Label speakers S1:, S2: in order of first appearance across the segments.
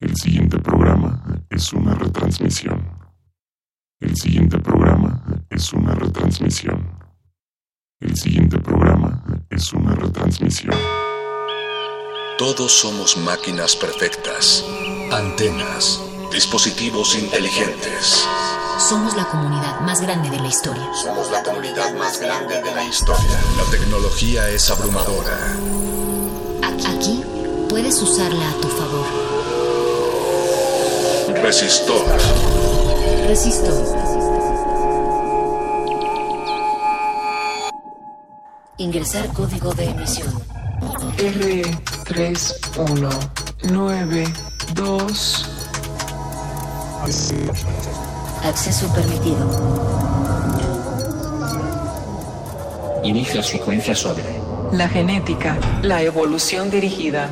S1: El siguiente programa es una retransmisión. El siguiente programa es una retransmisión. El siguiente programa es una retransmisión.
S2: Todos somos máquinas perfectas, antenas, dispositivos inteligentes.
S3: Somos la comunidad más grande de la historia.
S2: Somos la comunidad más grande de la historia. La tecnología es abrumadora.
S3: Aquí puedes usarla a tu favor.
S2: Resistor.
S3: Resistor. Ingresar código de emisión.
S4: R3192.
S3: Acceso permitido.
S5: Inicio secuencia sobre
S4: La genética, la evolución dirigida.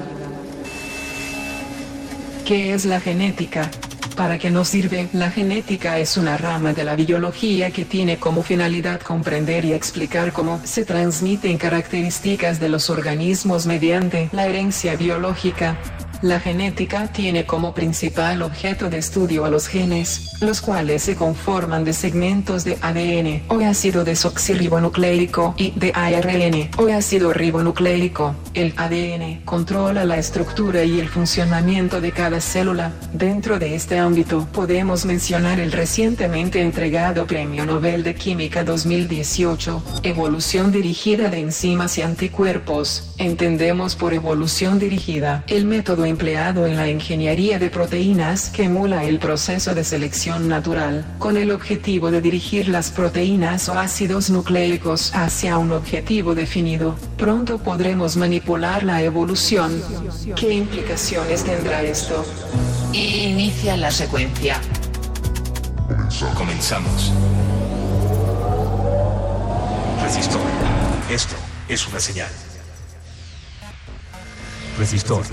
S4: ¿Qué es la genética? ¿Para qué nos sirve? La genética es una rama de la biología que tiene como finalidad comprender y explicar cómo se transmiten características de los organismos mediante la herencia biológica. La genética tiene como principal objeto de estudio a los genes, los cuales se conforman de segmentos de ADN o ácido desoxirribonucleico y de ARN o ácido ribonucleico. El ADN controla la estructura y el funcionamiento de cada célula. Dentro de este ámbito podemos mencionar el recientemente entregado Premio Nobel de Química 2018, Evolución dirigida de enzimas y anticuerpos. Entendemos por evolución dirigida el método empleado en la ingeniería de proteínas que emula el proceso de selección natural, con el objetivo de dirigir las proteínas o ácidos nucleicos hacia un objetivo definido. Pronto podremos manipular la evolución. ¿Qué implicaciones tendrá esto? Inicia la secuencia.
S5: Comenzamos. Resistor. Esto es una señal. Resistor.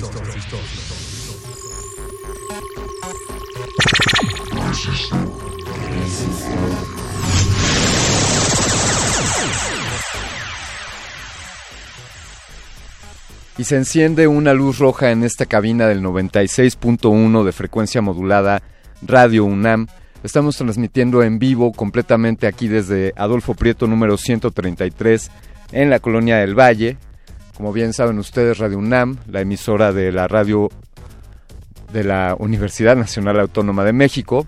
S6: Y se enciende una luz roja en esta cabina del 96.1 de frecuencia modulada Radio UNAM. Estamos transmitiendo en vivo completamente aquí desde Adolfo Prieto número 133 en la Colonia del Valle. Como bien saben ustedes, Radio UNAM, la emisora de la radio de la Universidad Nacional Autónoma de México.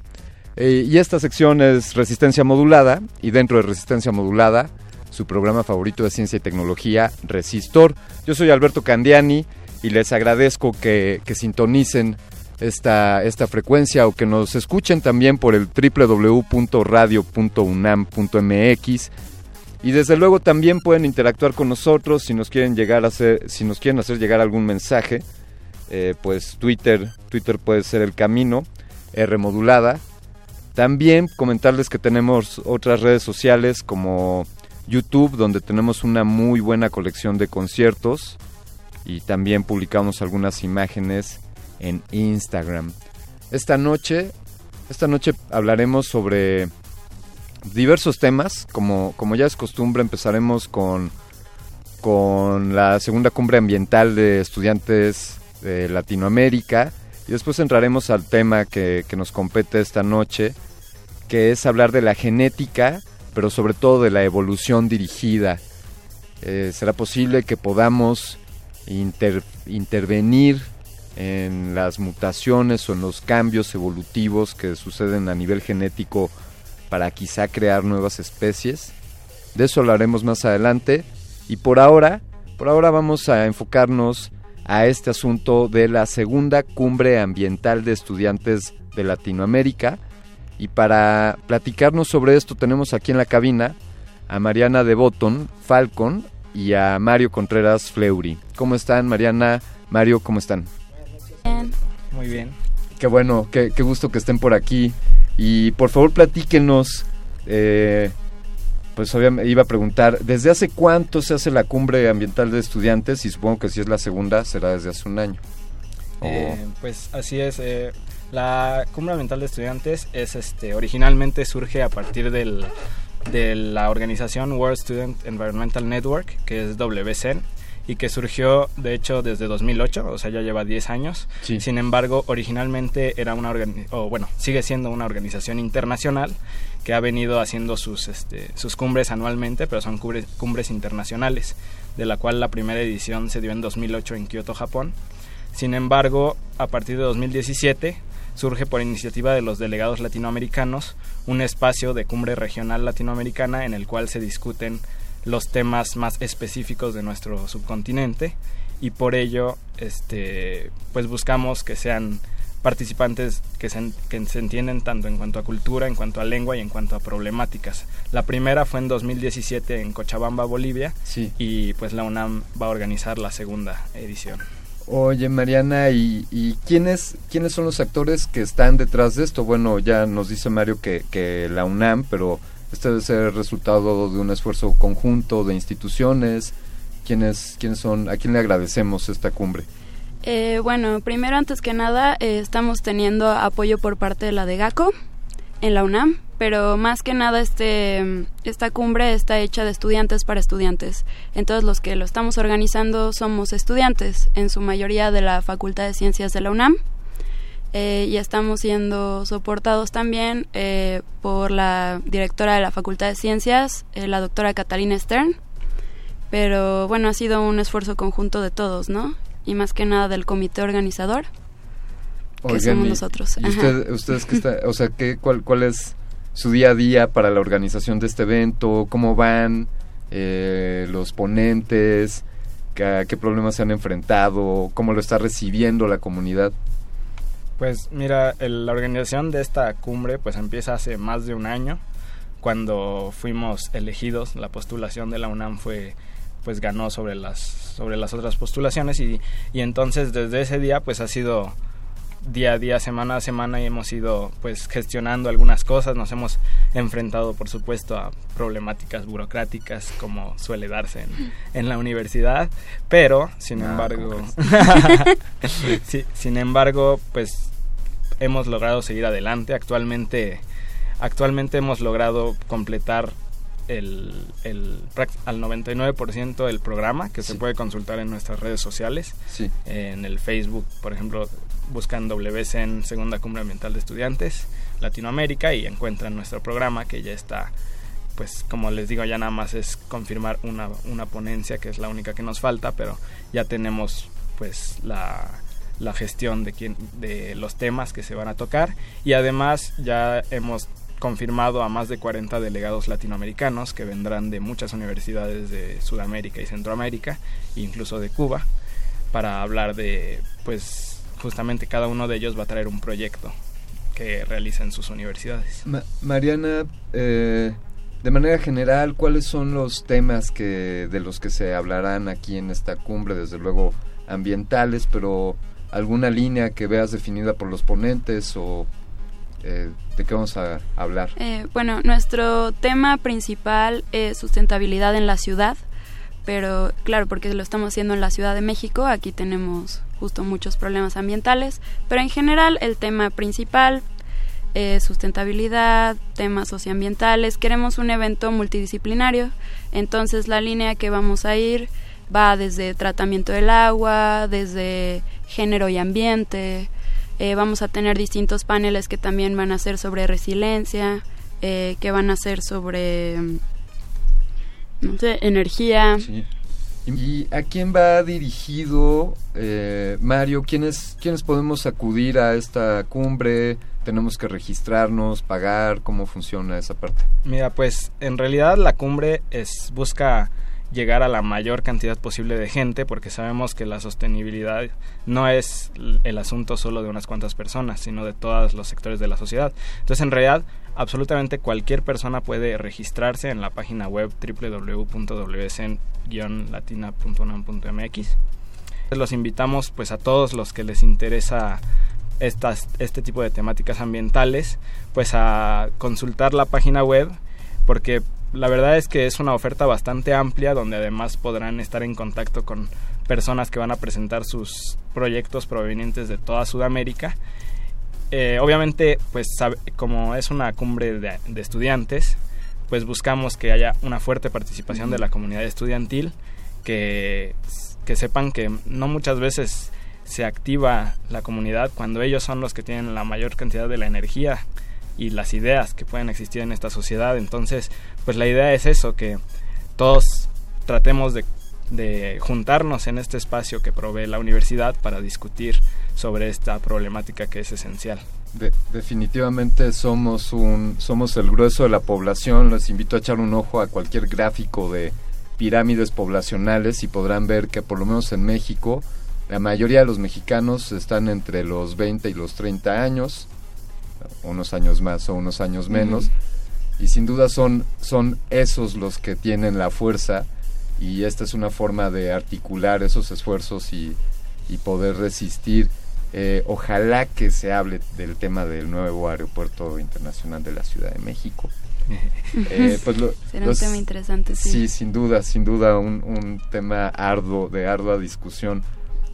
S6: Eh, y esta sección es Resistencia Modulada y dentro de Resistencia Modulada su programa favorito de ciencia y tecnología, Resistor. Yo soy Alberto Candiani y les agradezco que, que sintonicen esta, esta frecuencia o que nos escuchen también por el www.radio.unam.mx y desde luego también pueden interactuar con nosotros si nos quieren llegar a hacer, si nos quieren hacer llegar algún mensaje, eh, pues Twitter, Twitter puede ser el camino, R modulada. También comentarles que tenemos otras redes sociales como YouTube, donde tenemos una muy buena colección de conciertos y también publicamos algunas imágenes en Instagram. Esta noche, esta noche hablaremos sobre diversos temas, como, como ya es costumbre, empezaremos con, con la segunda cumbre ambiental de estudiantes de Latinoamérica y después entraremos al tema que, nos compete esta noche, que es hablar de la genética pero sobre todo de la evolución dirigida. Eh, ¿Será posible que podamos intervenir en las mutaciones o en los cambios evolutivos que suceden a nivel genético para quizá crear nuevas especies. De eso hablaremos más adelante. Y por ahora, por ahora vamos a enfocarnos a este asunto de la segunda cumbre ambiental de estudiantes de Latinoamérica. Y para platicarnos sobre esto tenemos aquí en la cabina a Mariana de Botton, Falcon, y a Mario Contreras Fleury. ¿Cómo están, Mariana? Mario, ¿cómo están?
S7: Bien. Muy bien.
S6: Qué bueno, qué, qué gusto que estén por aquí. Y por favor platíquenos, eh, pues obviamente iba a preguntar, ¿desde hace cuánto se hace la cumbre ambiental de estudiantes? Y supongo que si es la segunda, será desde hace un año.
S7: Eh, pues así es. Eh, la cumbre ambiental de estudiantes es, este, originalmente surge a partir del, de la organización World Student Environmental Network, que es WCN y que surgió de hecho desde 2008, o sea, ya lleva 10 años. Sin embargo, originalmente era una o bueno, sigue siendo una organización internacional que ha venido haciendo sus este, sus cumbres anualmente, pero son cumbres, cumbres internacionales, de la cual la primera edición se dio en 2008 en Kioto, Japón. Sin embargo, a partir de 2017 surge por iniciativa de los delegados latinoamericanos un espacio de cumbre regional latinoamericana en el cual se discuten los temas más específicos de nuestro subcontinente y por ello este pues buscamos que sean participantes que se, que se entienden tanto en cuanto a cultura, en cuanto a lengua y en cuanto a problemáticas. La primera fue en 2017 en Cochabamba, Bolivia, y pues la UNAM va a organizar la segunda edición.
S6: Oye, Mariana, ¿y, y quiénes, quiénes son los actores que están detrás de esto? Bueno, ya nos dice Mario que, que la UNAM, pero este debe ser resultado de un esfuerzo conjunto de instituciones. ¿Quiénes, quiénes son? ¿A quién le agradecemos esta cumbre?
S8: Eh, bueno, primero, antes que nada, eh, estamos teniendo apoyo por parte de la de GACO en la UNAM, pero más que nada este, esta cumbre está hecha de estudiantes para estudiantes. Entonces los que lo estamos organizando somos estudiantes, en su mayoría de la Facultad de Ciencias de la UNAM eh, y estamos siendo soportados también eh, por la directora de la Facultad de Ciencias, eh, la doctora Catalina Stern. Pero bueno, ha sido un esfuerzo conjunto de todos, ¿no? Y más que nada del comité organizador, que somos nosotros.
S6: ¿Y ustedes que está, o sea, ¿qué, cuál, cuál es su día a día para la organización de este evento? ¿Cómo van los ponentes? ¿Qué, ¿Qué problemas se han enfrentado? ¿Cómo lo está recibiendo la comunidad?
S7: Pues mira, la organización de esta cumbre pues empieza hace más de un año, cuando fuimos elegidos, la postulación de la UNAM fue pues ganó sobre las sobre las otras postulaciones y, y entonces desde ese día pues ha sido día a día, semana a semana y hemos ido pues gestionando algunas cosas, nos hemos enfrentado por supuesto a problemáticas burocráticas como suele darse en, en la universidad, pero sin ah, embargo sí, sin embargo pues hemos logrado seguir adelante, actualmente actualmente hemos logrado completar el, el, al 99% del programa que se puede consultar en nuestras redes sociales. En el Facebook, por ejemplo, buscan WCN Segunda Cumbre Ambiental de Estudiantes Latinoamérica y encuentran nuestro programa que ya está pues como les digo ya nada más es confirmar una, una ponencia que es la única que nos falta pero ya tenemos pues la, la gestión de quién de los temas que se van a tocar. Y además ya hemos confirmado a más de 40 delegados latinoamericanos que vendrán de muchas universidades de Sudamérica y Centroamérica incluso de Cuba para hablar de pues justamente cada uno de ellos va a traer un proyecto que realiza en sus universidades.
S6: Mariana, eh, de manera general, ¿cuáles son los temas que de los que se hablarán aquí en esta cumbre? Desde luego ambientales, pero alguna línea que veas definida por los ponentes o eh, de qué vamos a hablar.
S8: Eh, bueno, nuestro tema principal es sustentabilidad en la ciudad, pero claro, porque lo estamos haciendo en la Ciudad de México, aquí tenemos justo muchos problemas ambientales, pero en general el tema principal es sustentabilidad, temas socioambientales. Queremos un evento multidisciplinario, entonces la línea que vamos a ir va desde tratamiento del agua, desde género y ambiente. Eh, vamos a tener distintos paneles que también van a ser sobre resiliencia, eh, que van a ser sobre, no sé, energía.
S6: ¿Y a quién va dirigido, eh, Mario? ¿Quiénes, ¿Quiénes podemos acudir a esta cumbre? ¿Tenemos que registrarnos, pagar? ¿Cómo funciona esa parte?
S7: Mira, pues en realidad la cumbre es busca llegar a la mayor cantidad posible de gente porque sabemos que la sostenibilidad no es el asunto solo de unas cuantas personas, sino de todos los sectores de la sociedad. Entonces, en realidad, absolutamente cualquier persona puede registrarse en la página web www.wcn-latina.unam.mx. Los invitamos pues a todos los que les interesa estas, este tipo de temáticas ambientales, pues a consultar la página web porque la verdad es que es una oferta bastante amplia donde además podrán estar en contacto con personas que van a presentar sus proyectos provenientes de toda Sudamérica. Eh, obviamente, pues como es una cumbre de, estudiantes, pues buscamos que haya una fuerte participación de la comunidad estudiantil, que, que sepan que no muchas veces se activa la comunidad cuando ellos son los que tienen la mayor cantidad de la energía y las ideas que pueden existir en esta sociedad. Entonces, pues la idea es eso, que todos tratemos de, juntarnos en este espacio que provee la universidad para discutir sobre esta problemática que es esencial.
S6: definitivamente somos un somos el grueso de la población. Les invito a echar un ojo a cualquier gráfico de pirámides poblacionales y podrán ver que por lo menos en México la mayoría de los mexicanos están entre los 20 y los 30 años unos años más o unos años menos. Y sin duda son, son esos los que tienen la fuerza y esta es una forma de articular esos esfuerzos y, poder resistir. Eh, ojalá que se hable del tema del nuevo aeropuerto internacional de la Ciudad de México.
S8: Eh, pues Será un tema interesante, sí.
S6: sin duda, sin duda, un, un tema arduo, de ardua discusión.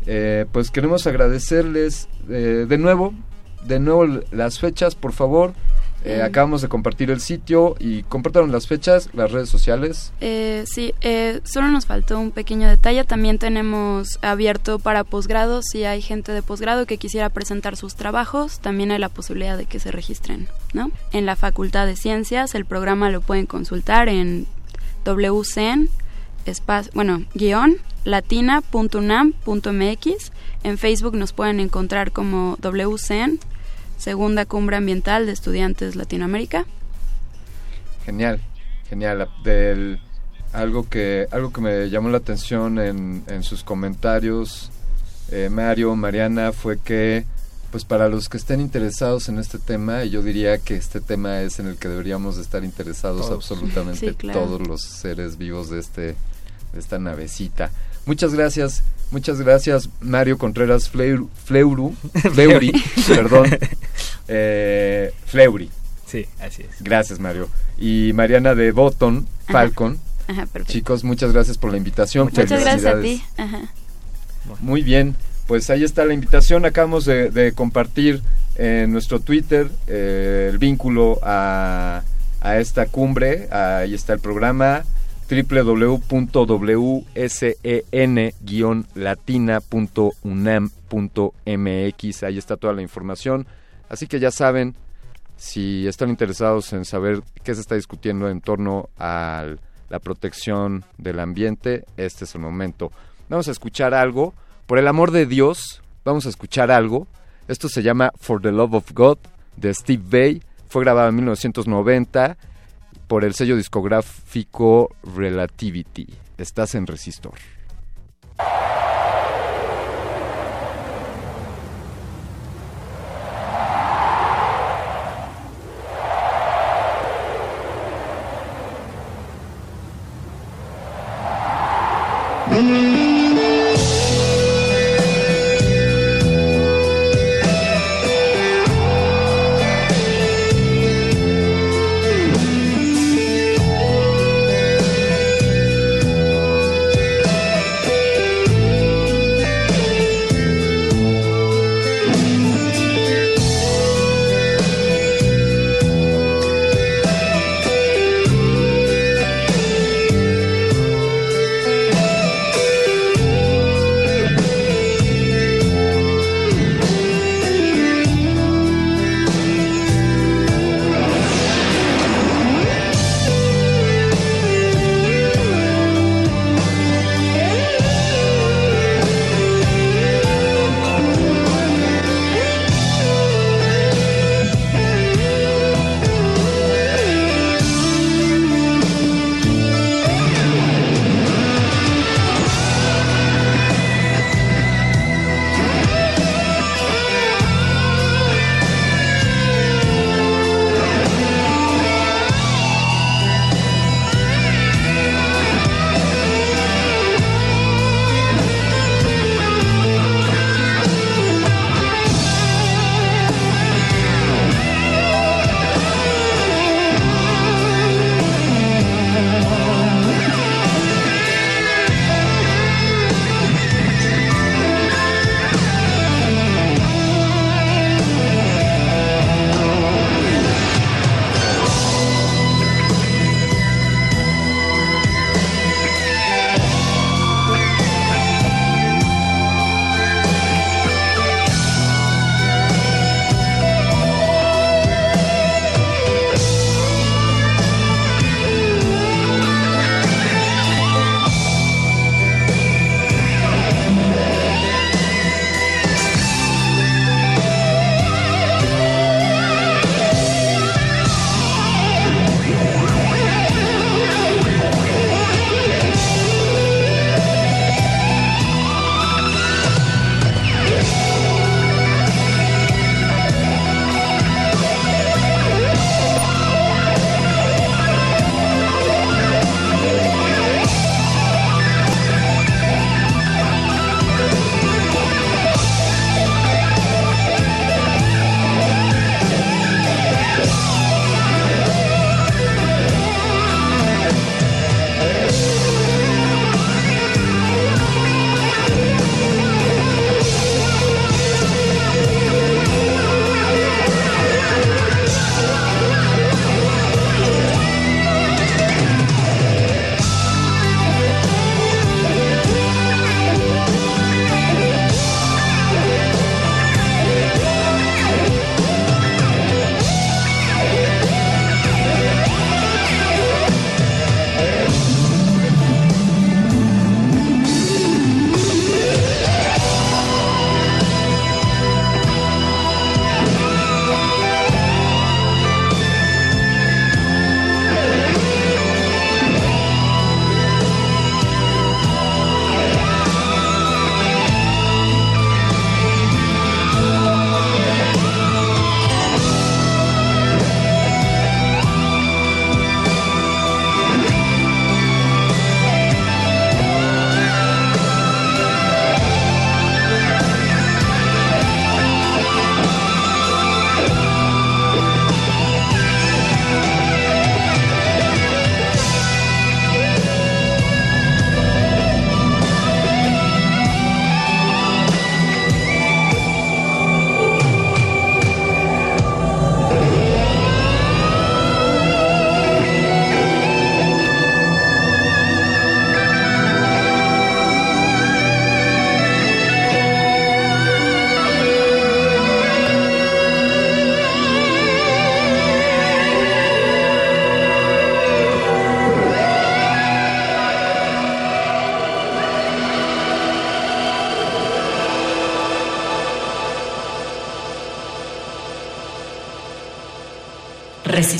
S6: Eh, pues queremos agradecerles de nuevo de nuevo las fechas, por favor. Eh, acabamos de compartir el sitio y compartieron las fechas, las redes sociales.
S8: Eh, sí, eh, solo nos faltó un pequeño detalle. También tenemos abierto para posgrado. Si hay gente de posgrado que quisiera presentar sus trabajos, también hay la posibilidad de que se registren. ¿no? En la Facultad de Ciencias, el programa lo pueden consultar en WCN, bueno, guion latina.unam.mx. En Facebook nos pueden encontrar como WCN segunda cumbre ambiental de estudiantes Latinoamérica.
S6: Genial, genial. Del, algo, que, algo que me llamó la atención en, en sus comentarios, eh, Mario, Mariana, fue que pues para los que estén interesados en este tema, yo diría que este tema es en el que deberíamos estar interesados absolutamente todos los seres vivos de este de esta navecita. Muchas gracias, muchas gracias Mario Contreras Fleuru, Fleuri, perdón, eh, Fleuri.
S7: Sí, así es.
S6: Gracias Mario. Y Mariana de Botton, Falcon.
S8: Ajá,
S6: Chicos, muchas gracias por la invitación.
S8: Muchas gracias a ti. Ajá.
S6: Muy bien, pues ahí está la invitación. Acabamos de, compartir en nuestro Twitter eh, el vínculo a, a esta cumbre. Ahí está el programa www.sen-latina.unam.mx. Ahí está toda la información. Así que ya saben, si están interesados en saber qué se está discutiendo en torno a la protección del ambiente, este es el momento. Vamos a escuchar algo. Por el amor de Dios, vamos a escuchar algo. Esto se llama For the Love of God de Steve Bay. Fue grabado en 1990 por el sello discográfico Relativity. Estás en Resistor.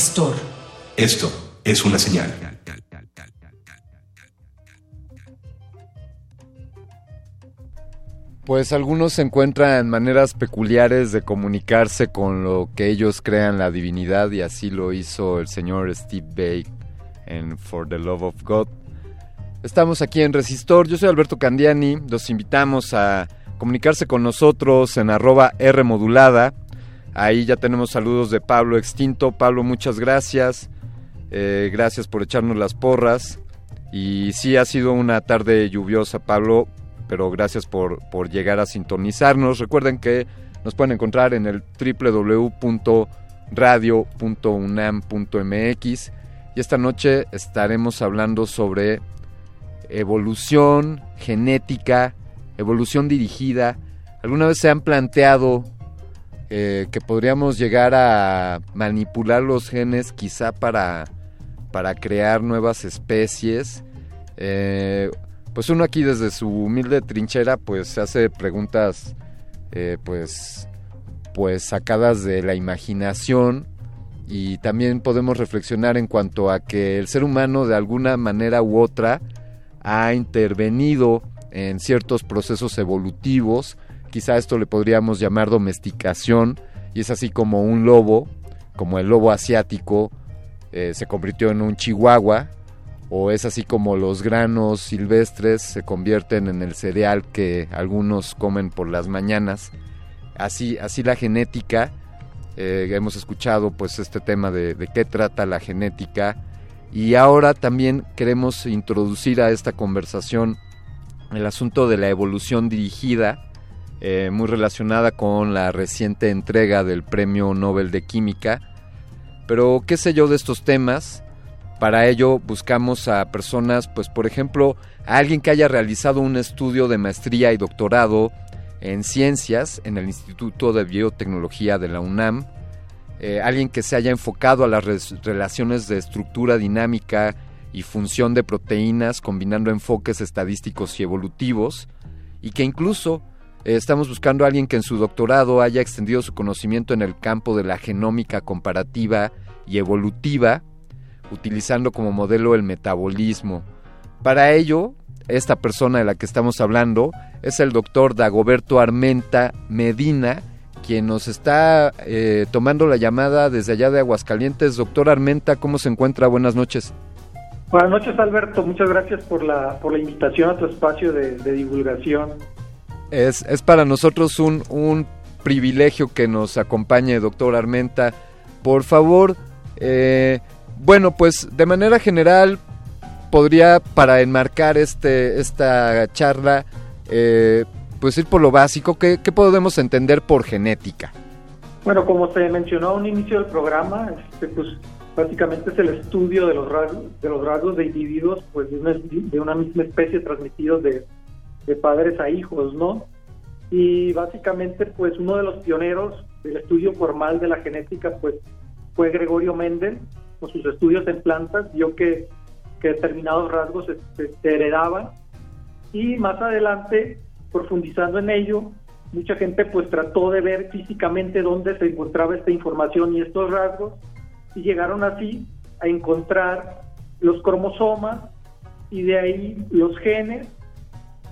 S9: Resistor.
S5: Esto es una señal.
S6: Pues algunos encuentran maneras peculiares de comunicarse con lo que ellos crean la divinidad y así lo hizo el señor Steve Bake en For the Love of God. Estamos aquí en Resistor, yo soy Alberto Candiani, los invitamos a comunicarse con nosotros en arroba R modulada. Ahí ya tenemos saludos de Pablo Extinto. Pablo, muchas gracias. Eh, gracias por echarnos las porras. Y sí, ha sido una tarde lluviosa, Pablo pero gracias por, por llegar a sintonizarnos. Recuerden que nos pueden encontrar en el www.radio.unam.mx y esta noche estaremos hablando sobre evolución genética, evolución dirigida. ¿Alguna vez se han planteado eh, que podríamos llegar a manipular los genes quizá para, para crear nuevas especies? Eh, pues uno aquí desde su humilde trinchera pues se hace preguntas eh, pues pues sacadas de la imaginación y también podemos reflexionar en cuanto a que el ser humano de alguna manera u otra ha intervenido en ciertos procesos evolutivos quizá esto le podríamos llamar domesticación y es así como un lobo como el lobo asiático eh, se convirtió en un chihuahua o es así como los granos silvestres se convierten en el cereal que algunos comen por las mañanas. Así, así la genética, eh, hemos escuchado pues este tema de, qué trata la genética y ahora también queremos introducir a esta conversación el asunto de la evolución dirigida, eh, muy relacionada con la reciente entrega del Premio Nobel de Química. Pero qué sé yo de estos temas, para ello buscamos a personas, pues por ejemplo, a alguien que haya realizado un estudio de maestría y doctorado en ciencias en el Instituto de Biotecnología de la UNAM, eh, alguien que se haya enfocado a las relaciones de estructura dinámica y función de proteínas combinando enfoques estadísticos y evolutivos, y que incluso estamos buscando a alguien que en su doctorado haya extendido su conocimiento en el campo de la genómica comparativa y evolutiva, utilizando como modelo el metabolismo. Para ello, esta persona de la que estamos hablando es el doctor Dagoberto Armenta Medina, quien nos está eh, tomando la llamada desde allá de Aguascalientes. Doctor Armenta, ¿cómo se encuentra? Buenas noches.
S10: Buenas noches, Alberto. Muchas gracias por la, por la invitación a tu espacio de, divulgación.
S6: Es, es, para nosotros un, un privilegio que nos acompañe, doctor Armenta. Por favor, eh, bueno, pues de manera general podría para enmarcar este esta charla eh, pues ir por lo básico ¿qué, podemos entender por genética
S10: bueno como se mencionó a un inicio del programa este, pues básicamente es el estudio de los rasgos de los rasgos de individuos pues de una, de una misma especie transmitidos de, de padres a hijos no y básicamente pues uno de los pioneros del estudio formal de la genética pues fue Gregorio Mendel con sus estudios en plantas, vio que, determinados rasgos se, heredaban y más adelante, profundizando en ello, mucha gente pues trató de ver físicamente dónde se encontraba esta información y estos rasgos y llegaron así a encontrar los cromosomas y de ahí los genes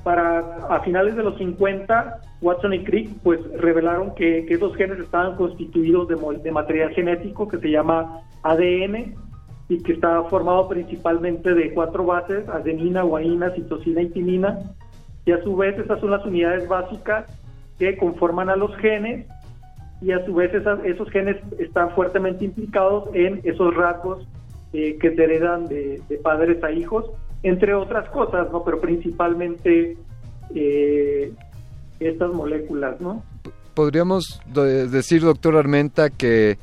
S10: para a finales de los 50 Watson y Crick pues revelaron que, esos genes estaban constituidos de, de material genético que se llama ADN y que está formado principalmente de cuatro bases, adenina, guanina, citosina y timina, y a su vez esas son las unidades básicas que conforman a los genes y a su vez esos genes están fuertemente implicados en esos rasgos eh, que se heredan de, padres a hijos, entre otras cosas, ¿no? Pero principalmente eh, estas moléculas, ¿no?
S6: Podríamos decir, doctor Armenta, que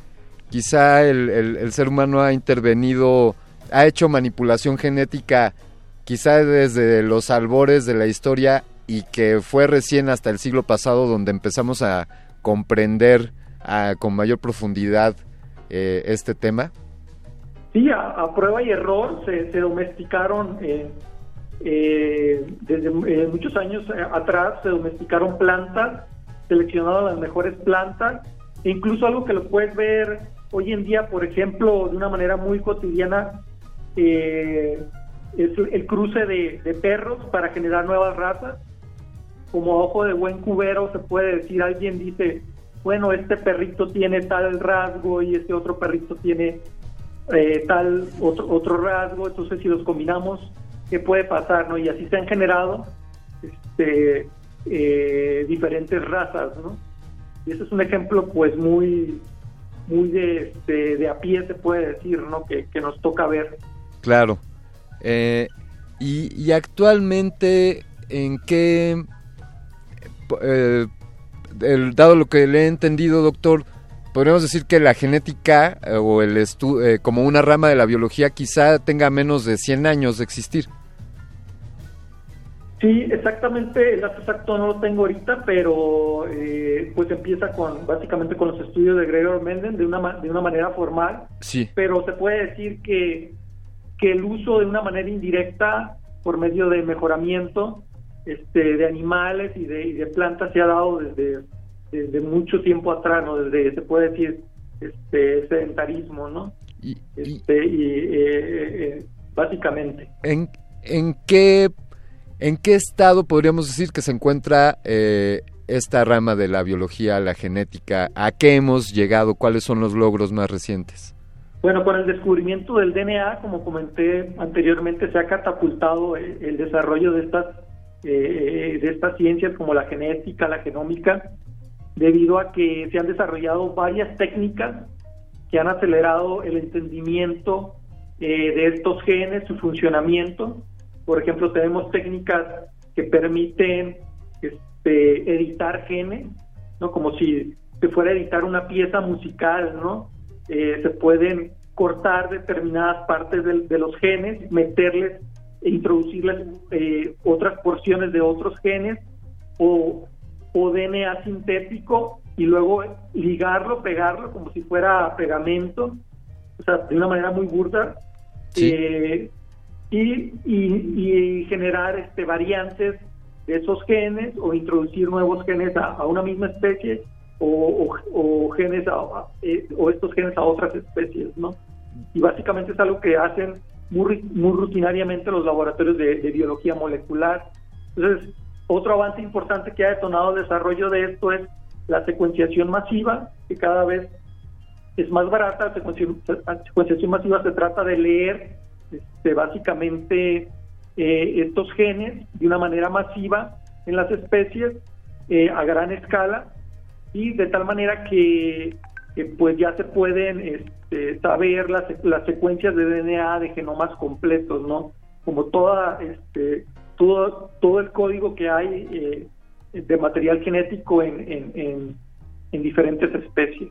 S6: quizá el, ser humano ha intervenido, ha hecho manipulación genética quizá desde los albores de la historia y que fue recién hasta el siglo pasado donde empezamos a comprender con mayor profundidad eh, este tema?
S10: Sí, a, prueba y error se, domesticaron, eh, eh, desde muchos años atrás se domesticaron plantas, seleccionaron las mejores plantas, e incluso algo que lo puedes ver hoy en día, por ejemplo, de una manera muy cotidiana, eh, es el cruce de, de, perros para generar nuevas razas. Como ojo de buen cubero se puede decir, alguien dice, bueno, este perrito tiene tal rasgo y este otro perrito tiene eh, tal otro, otro rasgo, entonces si los combinamos, ¿qué puede pasar? no Y así se han generado este, eh, diferentes razas, ¿no? Y ese es un ejemplo pues muy muy de, este, de, a pie se puede decir, ¿no? Que, nos toca ver.
S6: Claro. Eh, y, actualmente, ¿en qué, eh, dado lo que le he entendido, doctor, podríamos decir que la genética eh, o el eh, como una rama de la biología quizá tenga menos de 100 años de existir?
S10: Sí, exactamente, el dato exacto no lo tengo ahorita, pero eh, pues empieza con básicamente con los estudios de Gregor Menden de una, de una manera formal,
S6: sí.
S10: pero se puede decir que, que el uso de una manera indirecta por medio de mejoramiento este, de animales y de, de plantas se ha dado desde, desde mucho tiempo atrás, ¿no? desde se puede decir este sedentarismo, ¿no? Y, este, y eh, eh, básicamente.
S6: ¿En, en qué ¿En qué estado podríamos decir que se encuentra eh, esta rama de la biología, la genética? ¿A qué hemos llegado? ¿Cuáles son los logros más recientes?
S10: Bueno, con el descubrimiento del DNA, como comenté anteriormente, se ha catapultado el, desarrollo de estas, eh, de estas ciencias como la genética, la genómica, debido a que se han desarrollado varias técnicas que han acelerado el entendimiento eh, de estos genes, su funcionamiento, por ejemplo, tenemos técnicas que permiten este, editar genes, ¿no? Como si se fuera a editar una pieza musical, ¿no? Eh, se pueden cortar determinadas partes de, los genes, meterles e introducirles eh, otras porciones de otros genes o, o DNA sintético y luego ligarlo, pegarlo como si fuera pegamento, o sea, de una manera muy burda. Eh, y, y, generar este, variantes de esos genes o introducir nuevos genes a, una misma especie o, o, genes eh, o estos genes a otras especies, ¿no? Y básicamente es algo que hacen muy, muy rutinariamente los laboratorios de, biología molecular. Entonces, otro avance importante que ha detonado el desarrollo de esto es la secuenciación masiva, que cada vez es más barata. La secuenciación masiva se trata de leer este, básicamente eh, estos genes de una manera masiva en las especies eh, a gran escala y de tal manera que pues ya se pueden este, saber las, las secuencias de DNA de genomas completos, ¿no? Como toda, este, todo, todo el código que hay eh, de material genético en, en, en, diferentes especies.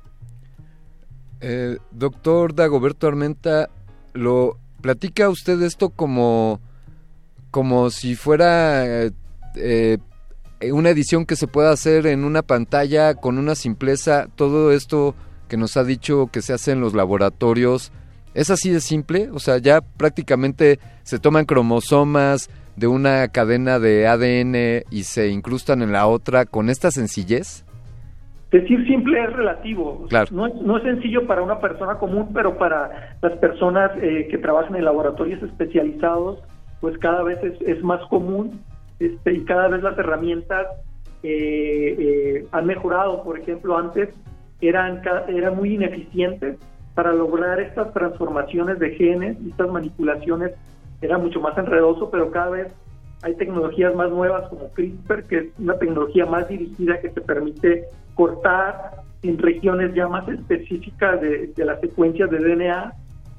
S6: doctor Dagoberto Armenta, lo platica usted esto como, como si fuera eh, una edición que se pueda hacer en una pantalla con una simpleza. Todo esto que nos ha dicho que se hace en los laboratorios, ¿es así de simple? O sea, ya prácticamente se toman cromosomas de una cadena de ADN y se incrustan en la otra con esta sencillez.
S10: Decir simple es relativo. No, es, sencillo para una persona común, pero para las personas eh, que trabajan en laboratorios especializados, pues cada vez es, más común este, y cada vez las herramientas eh, eh, han mejorado. Por ejemplo, antes eran, eran muy ineficientes para lograr estas transformaciones de genes, estas manipulaciones era mucho más enredoso, pero cada vez hay tecnologías más nuevas como CRISPR, que es una tecnología más dirigida que te permite cortar en regiones ya más específicas de, las secuencias de DNA,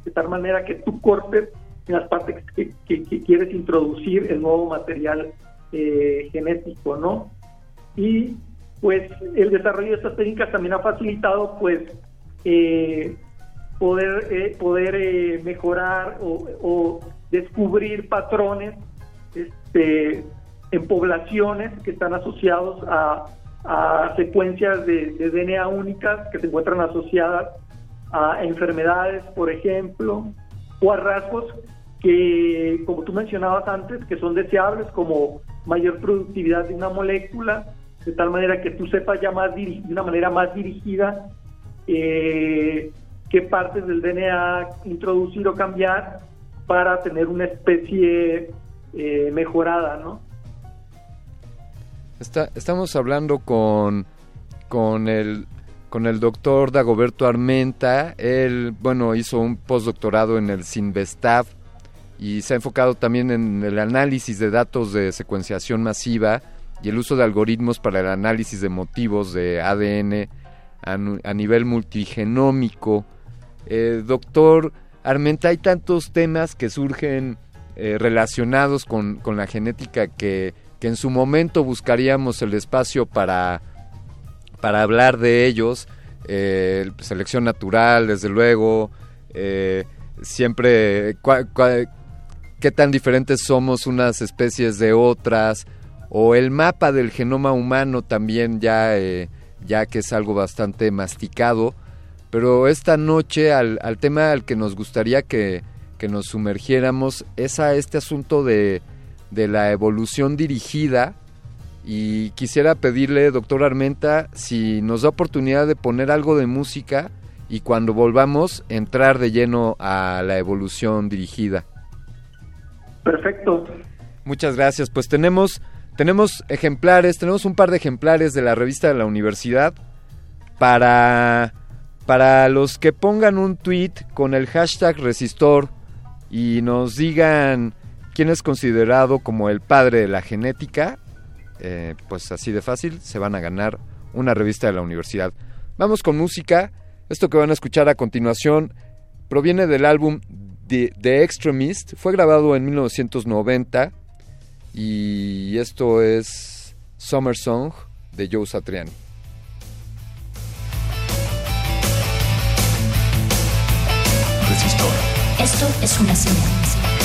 S10: de tal manera que tú cortes en las partes que, quieres introducir el nuevo material eh, genético, ¿no? Y pues el desarrollo de estas técnicas también ha facilitado pues eh, poder, eh, poder mejorar o, descubrir patrones este, en poblaciones que están asociados a a secuencias de, DNA únicas que se encuentran asociadas a enfermedades, por ejemplo, o a rasgos que, como tú mencionabas antes, que son deseables, como mayor productividad de una molécula, de tal manera que tú sepas ya más de una manera más dirigida eh, qué partes del DNA introducir o cambiar para tener una especie eh, mejorada, ¿no?
S6: Estamos hablando con, con el con el doctor Dagoberto Armenta. Él, bueno, hizo un postdoctorado en el Sinvestav y se ha enfocado también en el análisis de datos de secuenciación masiva y el uso de algoritmos para el análisis de motivos de ADN a, nivel multigenómico. Eh, doctor Armenta, hay tantos temas que surgen eh, relacionados con, con, la genética que, que, en su momento buscaríamos el espacio para, para hablar de ellos. Eh, selección natural, desde luego. siempre, qué tan diferentes somos unas especies de otras o el mapa del genoma humano también ya, eh, ya que es algo bastante masticado. Pero esta noche al, al tema al que nos gustaría que, que, nos sumergiéramos es a este asunto de, de la evolución dirigida. Y quisiera pedirle, doctor Armenta, si nos da oportunidad de poner algo de música y cuando volvamos entrar de lleno a la evolución dirigida.
S10: Perfecto.
S6: Muchas gracias. Pues tenemos tenemos ejemplares, tenemos un par de ejemplares de la revista de la universidad para, para los que pongan un tweet con el hashtag resistor y nos digan quién es considerado como el padre de la genética, eh, pues así de fácil se van a ganar una revista de la universidad. Vamos con música. Esto que van a escuchar a continuación proviene del álbum The, The Extremist. Fue grabado en 1990 y esto es Summer Song de Joe Satriani.
S3: Esto es una señal.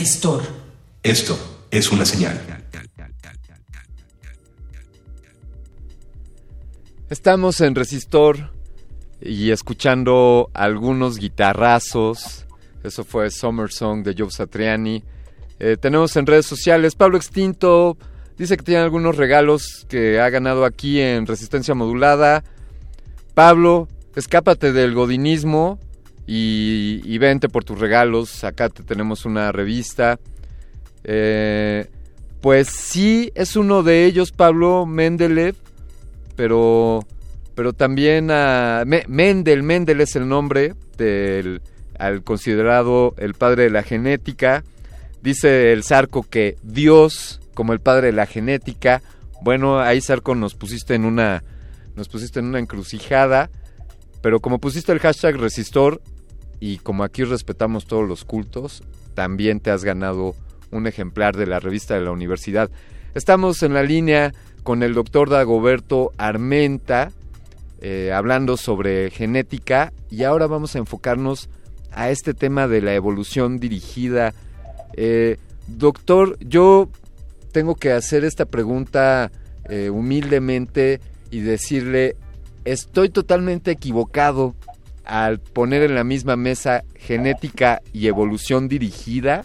S9: Resistor.
S5: Esto es una señal.
S6: Estamos en Resistor y escuchando algunos guitarrazos. Eso fue Summer Song de Joe Satriani. Eh, tenemos en redes sociales Pablo Extinto. Dice que tiene algunos regalos que ha ganado aquí en Resistencia Modulada. Pablo, escápate del godinismo y, vente por tus regalos. Acá te tenemos una revista. Eh, pues sí, es uno de ellos, Pablo Mendeleev, pero, pero también a Mendel. Mendel es el nombre del al considerado el padre de la genética. Dice el Zarco que Dios, como el padre de la genética, bueno, ahí Zarco nos pusiste en una nos pusiste en una encrucijada, pero como pusiste el hashtag resistor y como aquí respetamos todos los cultos, también te has ganado un ejemplar de la revista de la universidad. Estamos en la línea con el doctor Dagoberto Armenta, eh, hablando sobre genética y ahora vamos a enfocarnos a este tema de la evolución dirigida. Eh, doctor, yo tengo que hacer esta pregunta eh, humildemente y decirle, estoy totalmente equivocado al poner en la misma mesa genética y evolución dirigida.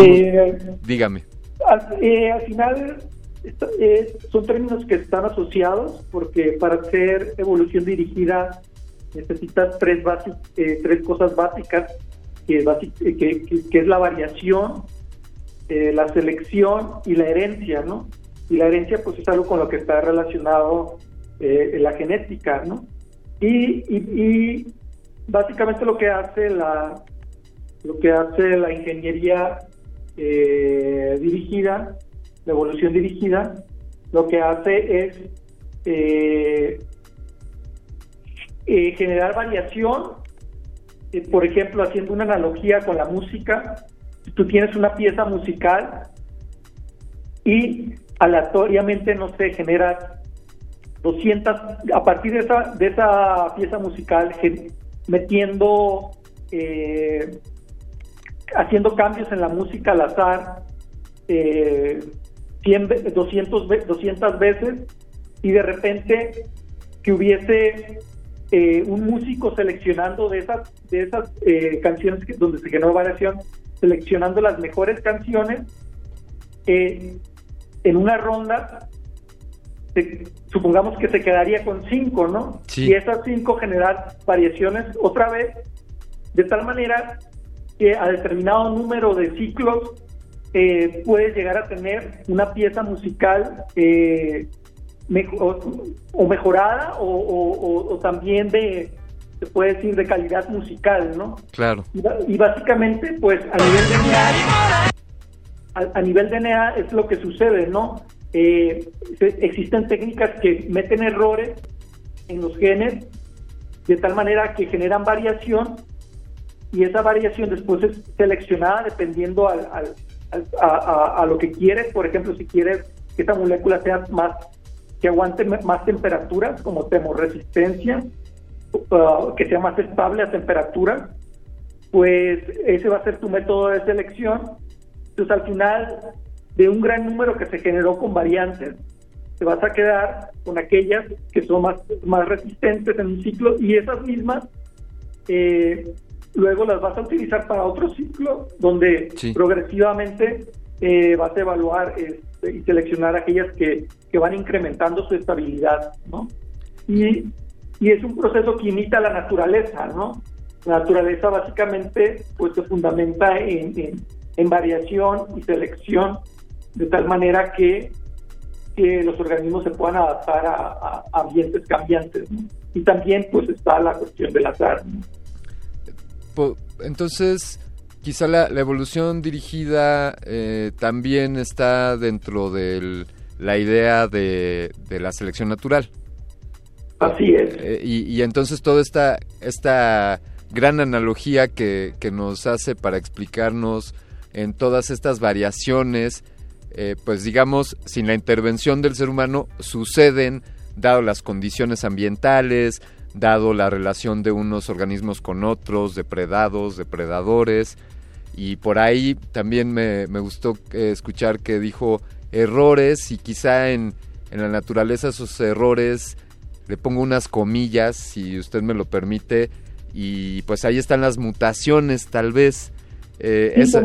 S10: Eh,
S6: dígame.
S10: Al, al final son términos que están asociados porque para hacer evolución dirigida necesitas tres, eh, tres cosas básicas, que es, eh, que, es la variación, eh, la selección y la herencia, ¿no? Y la herencia pues es algo con lo que está relacionado la genética, ¿no? Y, básicamente lo que hace la lo que hace la ingeniería dirigida, la evolución dirigida, lo que hace es eh, generar variación, eh, por ejemplo, haciendo una analogía con la música, tú tienes una pieza musical y aleatoriamente, no sé, generas 200, a partir de esa, de esa pieza musical, metiendo, eh, haciendo cambios en la música al azar, 100, 200, 200 veces, y de repente que hubiese eh, un músico seleccionando de esas, de esas eh, canciones donde se generó variación, seleccionando las mejores canciones eh, en una ronda, supongamos que se quedaría con cinco, ¿no? Y esas cinco generar variaciones otra vez, de tal manera que a determinado número de ciclos puedes llegar a tener una pieza musical o, mejorada o, también de, se puede decir, de calidad musical, ¿no?
S6: Claro.
S10: Y, básicamente, pues a nivel de NEA, a, nivel de NEA es lo que sucede, ¿no? Eh, existen técnicas que meten errores en los genes de tal manera que generan variación y esa variación después es seleccionada dependiendo al, a, a, lo que quieres. Por ejemplo, si quieres que esa molécula sea más que aguante más temperaturas, como termoresistencia, uh, que sea más estable a temperatura, pues ese va a ser tu método de selección. Entonces, al final, de un gran número que se generó con variantes, te vas a quedar con aquellas que son más, más resistentes en un ciclo y esas mismas eh, luego las vas a utilizar para otro ciclo donde progresivamente eh, vas a evaluar este, y seleccionar aquellas que, que van incrementando su estabilidad, ¿no? Y, y, es un proceso que imita la naturaleza, ¿no? La naturaleza básicamente pues se fundamenta en, en, variación y selección de tal manera que, que los organismos se puedan adaptar a, ambientes cambiantes, ¿no? Y también pues está la cuestión del azar,
S6: ¿no? Entonces, quizá la, evolución dirigida eh, también está dentro del la idea de, la selección natural.
S10: Así es.
S6: Eh, y, entonces toda esta, esta gran analogía que, nos hace para explicarnos en todas estas variaciones, eh, pues digamos, sin la intervención del ser humano, suceden dado las condiciones ambientales, dado la relación de unos organismos con otros, depredados, depredadores, Y por ahí también me, me gustó eh, escuchar que dijo errores y quizá en, en la naturaleza esos errores le pongo unas comillas, si usted me lo permite, y pues ahí están las mutaciones, tal vez.
S10: Eh, esa.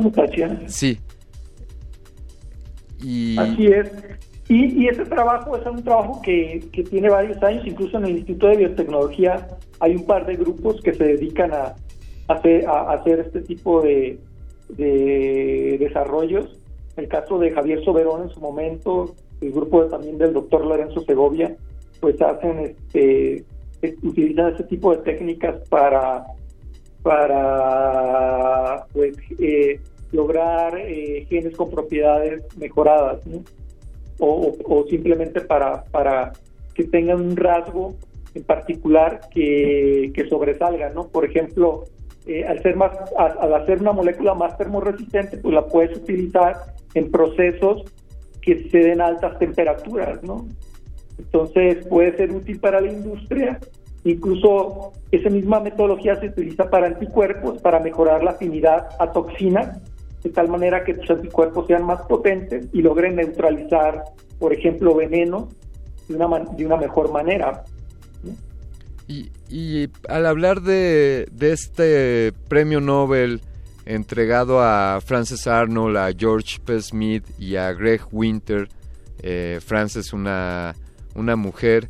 S6: Sí.
S10: Y... Así es. Y, y, ese trabajo es un trabajo que, que, tiene varios años, incluso en el Instituto de Biotecnología hay un par de grupos que se dedican a, hacer, a hacer este tipo de, de desarrollos. El caso de Javier Soberón en su momento, el grupo también del doctor Lorenzo Segovia, pues hacen este utilizan ese tipo de técnicas para para pues eh, lograr eh, genes con propiedades mejoradas o, simplemente para para que tengan un rasgo en particular que, que sobresalga no por ejemplo eh, al ser más al hacer una molécula más termorresistente pues la puedes utilizar en procesos que se den altas temperaturas no entonces puede ser útil para la industria. Incluso esa misma metodología se utiliza para anticuerpos, para mejorar la afinidad a toxinas, de tal manera que tus anticuerpos sean más potentes y logren neutralizar, por ejemplo, veneno de una, de una mejor manera.
S6: Y, al hablar de, de este premio Nobel entregado a Frances Arnold, a George P. Smith y a Greg Winter, eh, Frances una una mujer,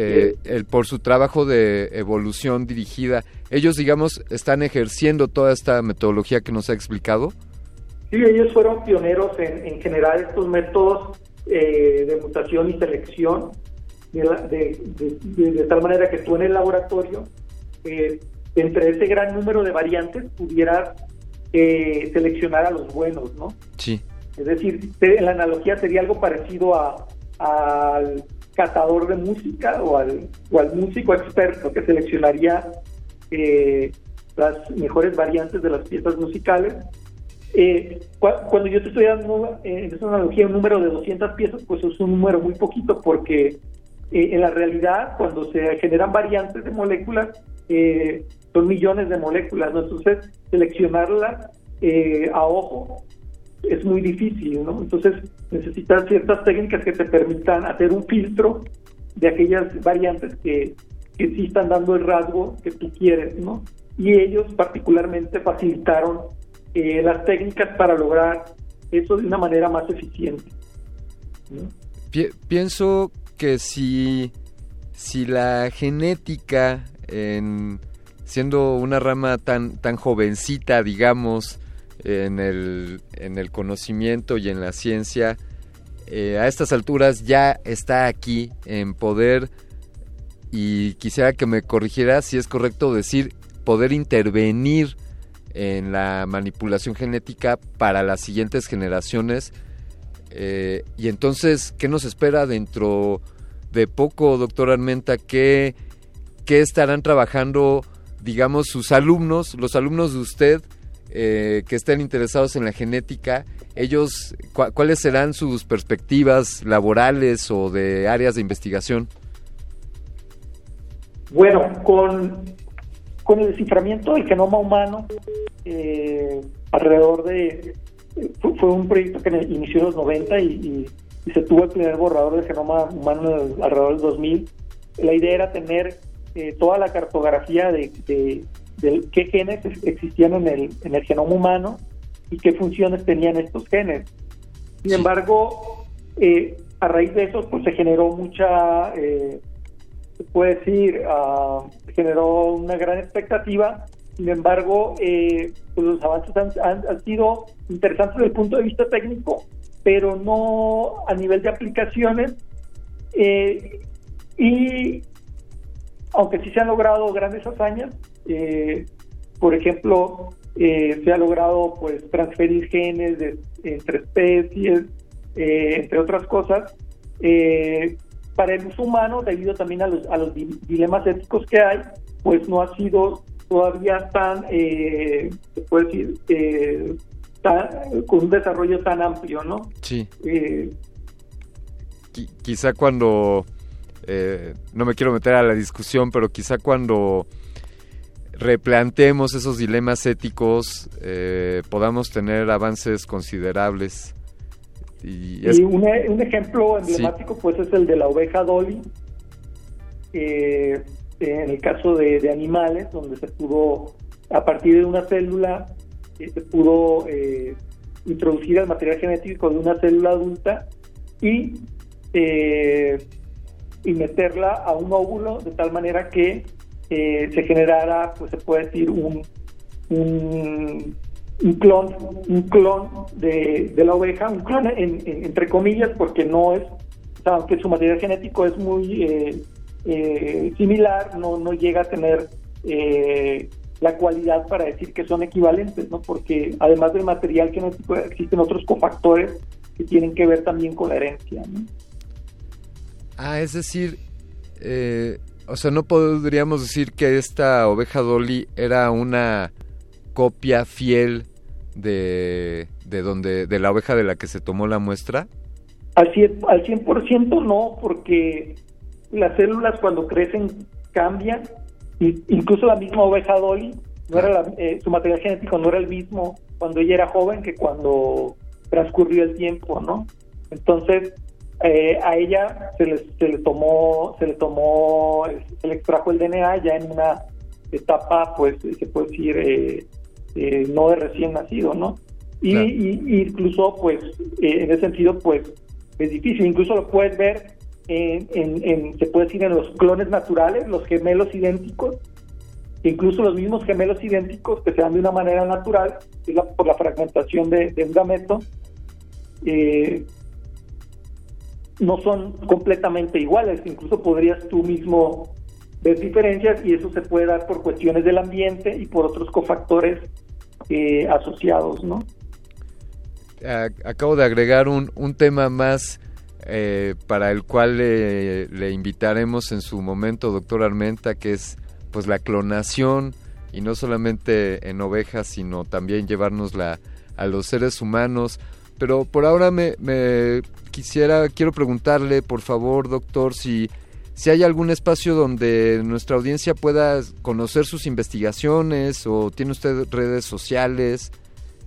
S6: eh, el, por su trabajo de evolución dirigida, ellos, digamos, están ejerciendo toda esta metodología que nos ha explicado.
S10: Sí, ellos fueron pioneros en, generar estos métodos eh, de mutación y selección, de, tal manera que tú en el laboratorio, eh, entre ese gran número de variantes, pudieras seleccionar a los buenos, ¿no?
S6: Sí.
S10: Es decir, la analogía sería algo parecido a, al catador de música o al, o al músico experto que seleccionaría eh, las mejores variantes de las piezas musicales. Eh, cuando yo te estoy dando eh, en esa analogía un número de 200 piezas, pues es un número muy poquito porque en la realidad cuando se generan variantes de moléculas son millones de moléculas, ¿no? entonces seleccionarlas a ojo es muy difícil, ¿no? Entonces necesitas ciertas técnicas que te permitan hacer un filtro de aquellas variantes que, que sí están dando el rasgo que tú quieres, ¿no? Y ellos particularmente facilitaron eh, las técnicas para lograr eso de una manera más eficiente.
S6: pienso que si, si la genética, en, siendo una rama tan, tan jovencita, digamos, en el, en el conocimiento y en la ciencia, eh, a estas alturas ya está aquí en poder y quisiera que me corrigiera si es correcto decir poder intervenir en la manipulación genética para las siguientes generaciones. Eh, y entonces, ¿qué nos espera dentro de poco, doctor Armenta? ¿Qué, ¿Qué estarán trabajando, digamos, sus alumnos, los alumnos de usted? Eh, que estén interesados en la genética, ellos, ¿cuáles serán sus perspectivas laborales o de áreas de investigación?
S10: Bueno, con, con el desciframiento del genoma humano, eh, alrededor de... Fue, un proyecto que inició en los 90 y, se tuvo el primer borrador del genoma humano alrededor del 2000. La idea era tener eh, toda la cartografía de qué genes existían en el, en el genoma humano y qué funciones tenían estos genes. Sin embargo, eh, a raíz de eso pues, se generó mucha, eh, se puede decir, uh, generó una gran expectativa. Sin embargo, eh, pues, los avances han, han, sido interesantes desde el punto de vista técnico, pero no a nivel de aplicaciones. y aunque sí se han logrado grandes hazañas, eh, por ejemplo, eh, se ha logrado pues transferir genes de, entre especies, eh, entre otras cosas, para el uso humano, debido también a los, a los dilemas éticos que hay, pues no ha sido todavía tan, se puede decir, con un desarrollo tan amplio, ¿no?
S6: Sí. quizá cuando, no me quiero meter a la discusión, pero quizá cuando replanteemos esos dilemas éticos, eh, podamos tener avances considerables.
S10: Y, un, ejemplo emblemático pues es el de la oveja Dolly, en el caso de, animales, donde se pudo, a partir de una célula, eh, se pudo eh, introducir el material genético de una célula adulta y, y meterla a un óvulo de tal manera que eh, se generara, pues se puede decir, un, un, clon, un clon de, la oveja, un clon entre comillas, porque no es, aunque su material genético es muy eh, eh, similar, no, no llega a tener la cualidad para decir que son equivalentes, ¿no? Porque además del material genético existen otros cofactores que tienen que ver también con la herencia,
S6: Ah, es decir, eh, o sea, no podríamos decir que esta oveja Dolly era una copia fiel de, de donde de la oveja de la que se tomó la muestra.
S10: Al 100%, al 100 no, porque las células cuando crecen cambian, y incluso la misma oveja Dolly, no era eh, su material genético no era el mismo cuando ella era joven que cuando transcurrió el tiempo, ¿no? Entonces, eh, a ella se le, se le tomó, se le tomó, se le extrajo el DNA ya en una etapa, pues, se puede decir, eh, eh, no de recién nacido, ¿no? Y, incluso, pues, en ese sentido, pues, es difícil. Incluso lo puedes ver en, en, se puede decir, en los clones naturales, los gemelos idénticos, incluso los mismos gemelos idénticos que se dan de una manera natural, es por la fragmentación de, de un gameto, eh, no son completamente iguales, incluso podrías tú mismo ver diferencias y eso se puede dar por cuestiones del ambiente y por otros cofactores eh, asociados, ¿no?
S6: Acabo de agregar un, un tema más eh, para el cual le, invitaremos en su momento, doctor Armenta, que es pues la clonación y no solamente en ovejas, sino también llevárnosla a los seres humanos. Pero por ahora me quisiera, quiero preguntarle, por favor, doctor, si, si hay algún espacio donde nuestra audiencia pueda conocer sus investigaciones o tiene usted redes sociales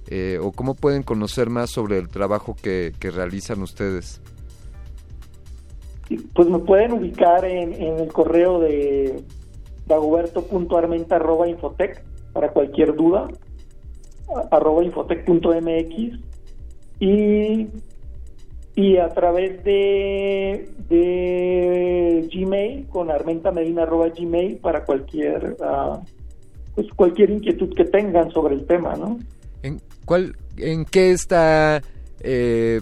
S6: eh, o cómo pueden conocer más sobre el trabajo que, realizan ustedes.
S10: Pues me pueden ubicar en, el correo de dagoberto.armenta.infotec para cualquier duda, arroba infotec.mx y y a través de, de Gmail con gmail para cualquier uh, pues cualquier inquietud que tengan sobre el tema no
S6: en cuál en qué está eh,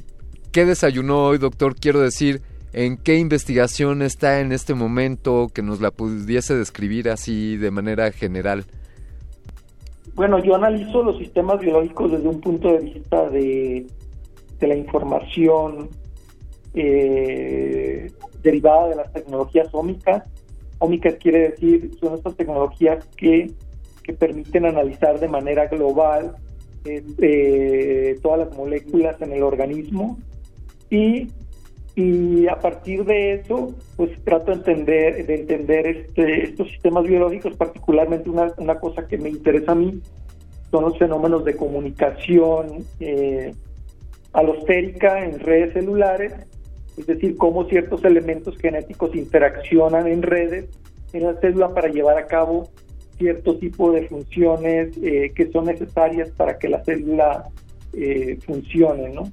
S6: qué desayunó hoy doctor quiero decir en qué investigación está en este momento que nos la pudiese describir así de manera general
S10: bueno yo analizo los sistemas biológicos desde un punto de vista de de la información eh, derivada de las tecnologías ómicas. Ómicas quiere decir, son estas tecnologías que, que permiten analizar de manera global eh, eh, todas las moléculas en el organismo y, y, a partir de eso, pues trato de entender, de entender este, estos sistemas biológicos, particularmente una, una cosa que me interesa a mí, son los fenómenos de comunicación eh, alostérica en redes celulares, es decir, cómo ciertos elementos genéticos interaccionan en redes en la célula para llevar a cabo cierto tipo de funciones eh, que son necesarias para que la célula eh, funcione, ¿no?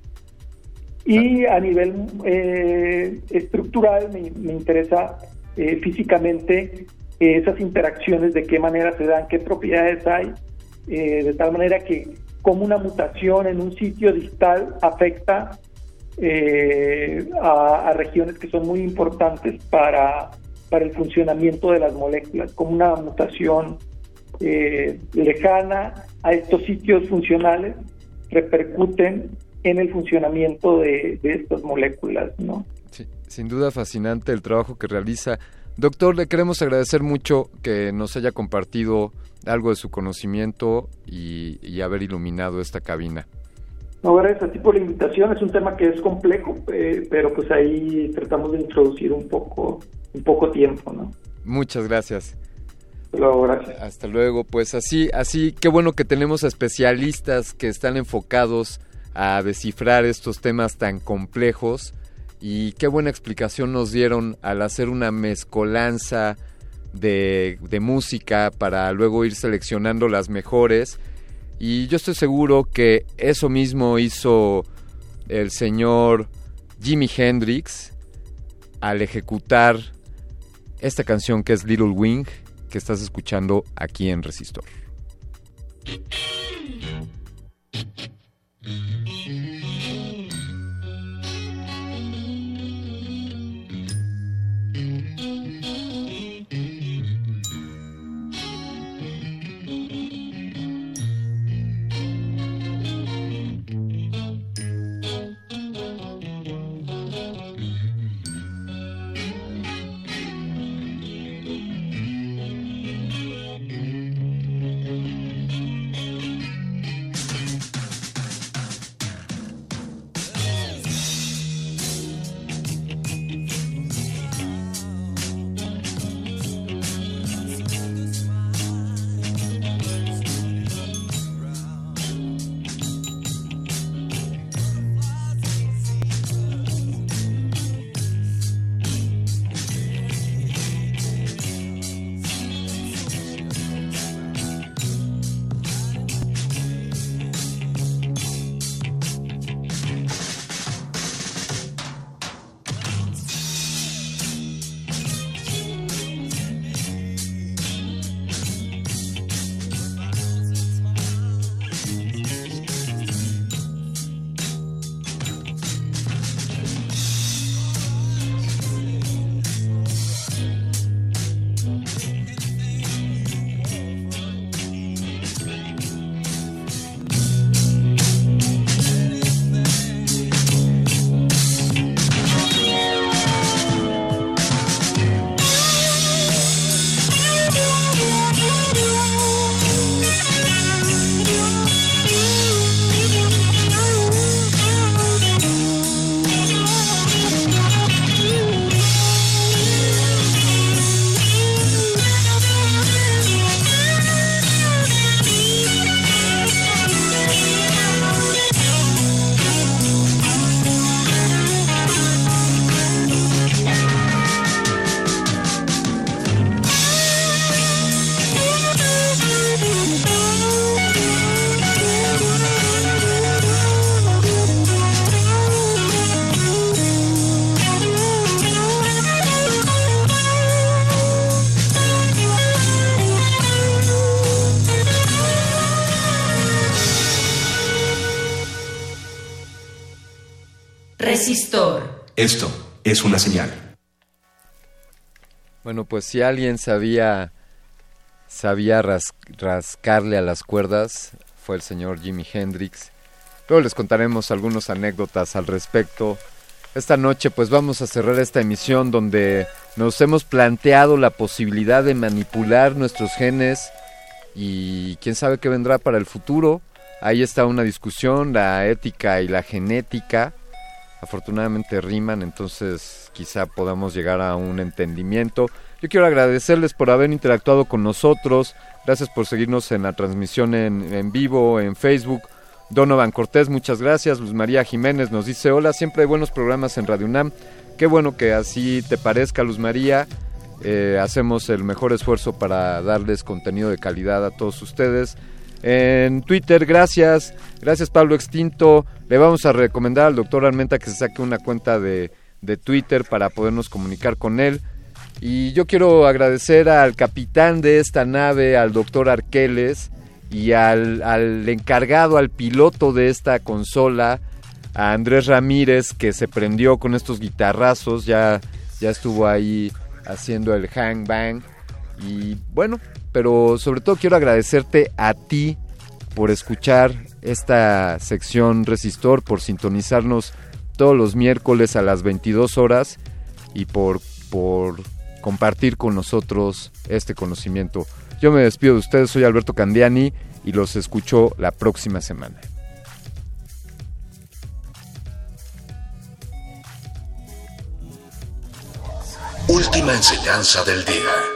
S10: Y a nivel eh, estructural me, me interesa físicamente esas interacciones, de qué manera se dan, qué propiedades hay, de tal manera que cómo una mutación en un sitio distal afecta eh, a, regiones que son muy importantes para, para el funcionamiento de las moléculas, como una mutación eh, lejana a estos sitios funcionales repercuten en el funcionamiento de, de estas moléculas, ¿no?
S6: Sí, sin duda fascinante el trabajo que realiza. Doctor, le queremos agradecer mucho que nos haya compartido algo de su conocimiento y, haber iluminado esta cabina.
S10: No, gracias a ti por la invitación. Es un tema que es complejo, eh, pero pues ahí tratamos de introducir un poco, un poco tiempo, ¿no?
S6: Muchas gracias.
S10: luego, gracias.
S6: Hasta luego, pues así, así, qué bueno que tenemos especialistas que están enfocados a descifrar estos temas tan complejos y qué buena explicación nos dieron al hacer una mezcolanza de, de música para luego ir seleccionando las mejores y yo estoy seguro que eso mismo hizo el señor Jimi Hendrix al ejecutar esta canción que es Little Wing que estás escuchando aquí en Resistor.
S5: Es una señal.
S6: Bueno, pues si alguien sabía sabía rascarle a las cuerdas fue el señor Jimi Hendrix. Luego les contaremos algunas anécdotas al respecto. Esta noche pues vamos a cerrar esta emisión donde nos hemos planteado la posibilidad de manipular nuestros genes y quién sabe qué vendrá para el futuro. Ahí está una discusión, la ética y la genética afortunadamente riman, entonces quizá podamos llegar a un entendimiento. Yo quiero agradecerles por haber interactuado con nosotros, gracias por seguirnos en la transmisión en, vivo, en Facebook. Donovan Cortés, muchas gracias. Luz María Jiménez nos dice, hola, siempre hay buenos programas en Radio UNAM. Qué bueno que así te parezca, Luz María. Eh, hacemos el mejor esfuerzo para darles contenido de calidad a todos ustedes. En Twitter, gracias. Gracias Pablo Extinto. Le vamos a recomendar al doctor Armenta que se saque una cuenta de, de Twitter para podernos comunicar con él. Y yo quiero agradecer al capitán de esta nave, al doctor Arqueles, y al, al, encargado, al piloto de esta consola, a Andrés Ramírez, que se prendió con estos guitarrazos, ya, ya estuvo ahí haciendo el hang bang. Y bueno, pero sobre todo quiero agradecerte a ti por escuchar esta sección Resistor, por sintonizarnos todos los miércoles a las 22 horas y por, por compartir con nosotros este conocimiento. Yo me despido de ustedes, soy Alberto Candiani y los escucho la próxima semana.
S2: Última enseñanza del día.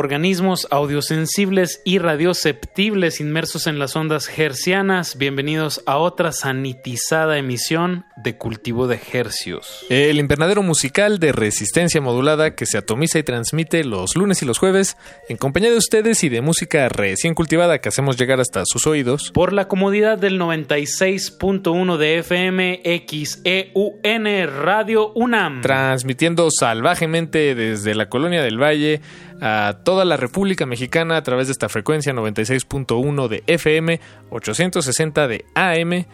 S9: Organismos audiosensibles y radioceptibles inmersos en las ondas hercianas, bienvenidos a otra sanitizada emisión de Cultivo de Hercios.
S11: El invernadero musical de resistencia modulada que se atomiza y transmite los lunes y los jueves en compañía de ustedes y de música recién cultivada que hacemos llegar hasta sus oídos.
S9: Por la comodidad del 96.1 de FM XEUN Radio UNAM.
S11: Transmitiendo salvajemente desde la colonia del Valle a toda la República Mexicana a través de esta frecuencia 96.1 de FM, 860 de AM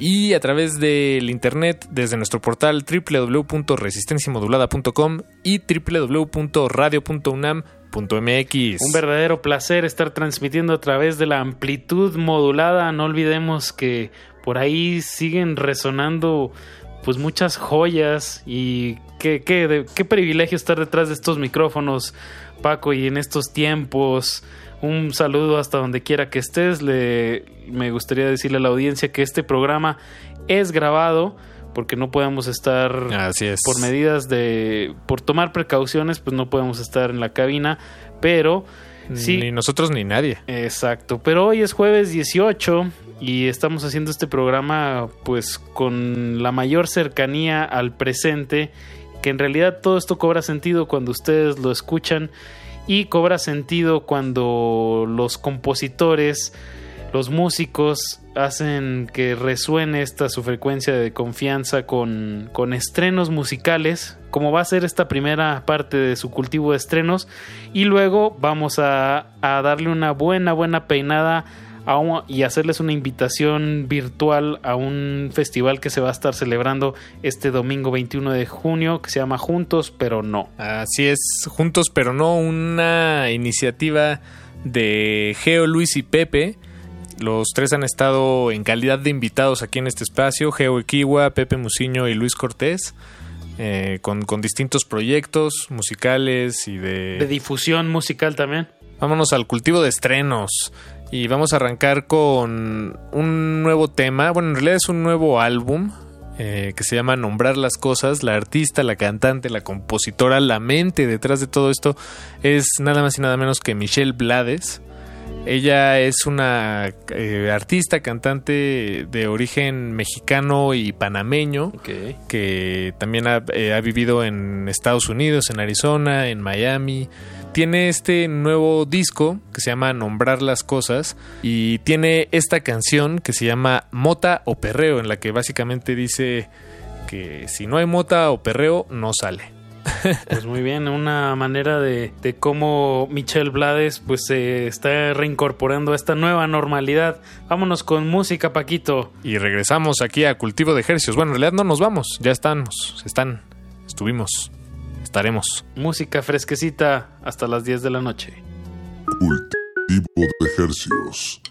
S11: y a través del internet desde nuestro portal www.resistenciamodulada.com y www.radio.unam.mx.
S9: Un verdadero placer estar transmitiendo a través de la amplitud modulada. No olvidemos que por ahí siguen resonando pues muchas joyas y qué, qué, qué privilegio estar detrás de estos micrófonos, Paco, y en estos tiempos. Un saludo hasta donde quiera que estés. Le, me gustaría decirle a la audiencia que este programa es grabado porque no podemos estar
S11: Así es.
S9: por medidas de por tomar precauciones, pues no podemos estar en la cabina, pero sí
S11: Ni nosotros ni nadie.
S9: Exacto, pero hoy es jueves 18 y estamos haciendo este programa pues con la mayor cercanía al presente, que en realidad todo esto cobra sentido cuando ustedes lo escuchan y cobra sentido cuando los compositores, los músicos hacen que resuene esta su frecuencia de confianza con, con estrenos musicales, como va a ser esta primera parte de su cultivo de estrenos, y luego vamos a, a darle una buena, buena peinada a un- y hacerles una invitación virtual a un festival que se va a estar celebrando este domingo 21 de junio, que se llama Juntos, pero no.
S11: Así es, juntos pero no, una iniciativa de Geo, Luis y Pepe. Los tres han estado en calidad de invitados aquí en este espacio, Geo Equiwa, Pepe Musiño y Luis Cortés, eh, con, con distintos proyectos musicales y
S9: De difusión musical también.
S11: Vámonos al cultivo de estrenos. Y vamos a arrancar con un nuevo tema. Bueno, en realidad es un nuevo álbum eh, que se llama Nombrar las Cosas. La artista, la cantante, la compositora, la mente detrás de todo esto es nada más y nada menos que Michelle Blades. Ella es una eh, artista, cantante de origen mexicano y panameño, que también ha, eh, ha vivido en Estados Unidos, en Arizona, en Miami. Tiene este nuevo disco que se llama Nombrar las Cosas y tiene esta canción que se llama Mota o Perreo, en la que básicamente dice que si no hay mota o perreo, no sale.
S9: Pues muy bien, una manera de, de cómo Michelle Blades pues se está reincorporando a esta nueva normalidad. Vámonos con música, Paquito.
S11: Y regresamos aquí a Cultivo de Ejercicios. Bueno, en realidad no nos vamos, ya estamos, están, estuvimos, estaremos.
S9: Música fresquecita hasta las 10 de la noche.
S2: Cultivo de ejercicios.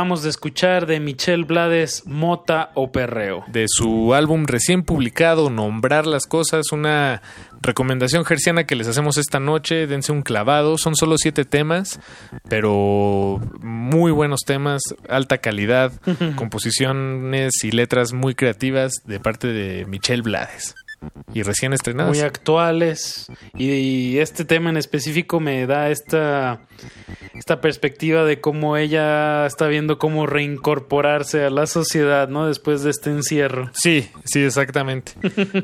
S9: Acabamos de escuchar de Michelle Blades Mota o Perreo.
S11: De su álbum recién publicado, Nombrar las Cosas, una recomendación gerciana que les hacemos esta noche. Dense un clavado. Son solo siete temas, pero muy buenos temas, alta calidad, composiciones y letras muy creativas de parte de Michelle Blades. Y recién estrenadas.
S9: Muy actuales. Y, y este tema en específico me da esta, esta perspectiva de cómo ella está viendo cómo reincorporarse a la sociedad, ¿no? Después de este encierro.
S11: Sí, sí, exactamente.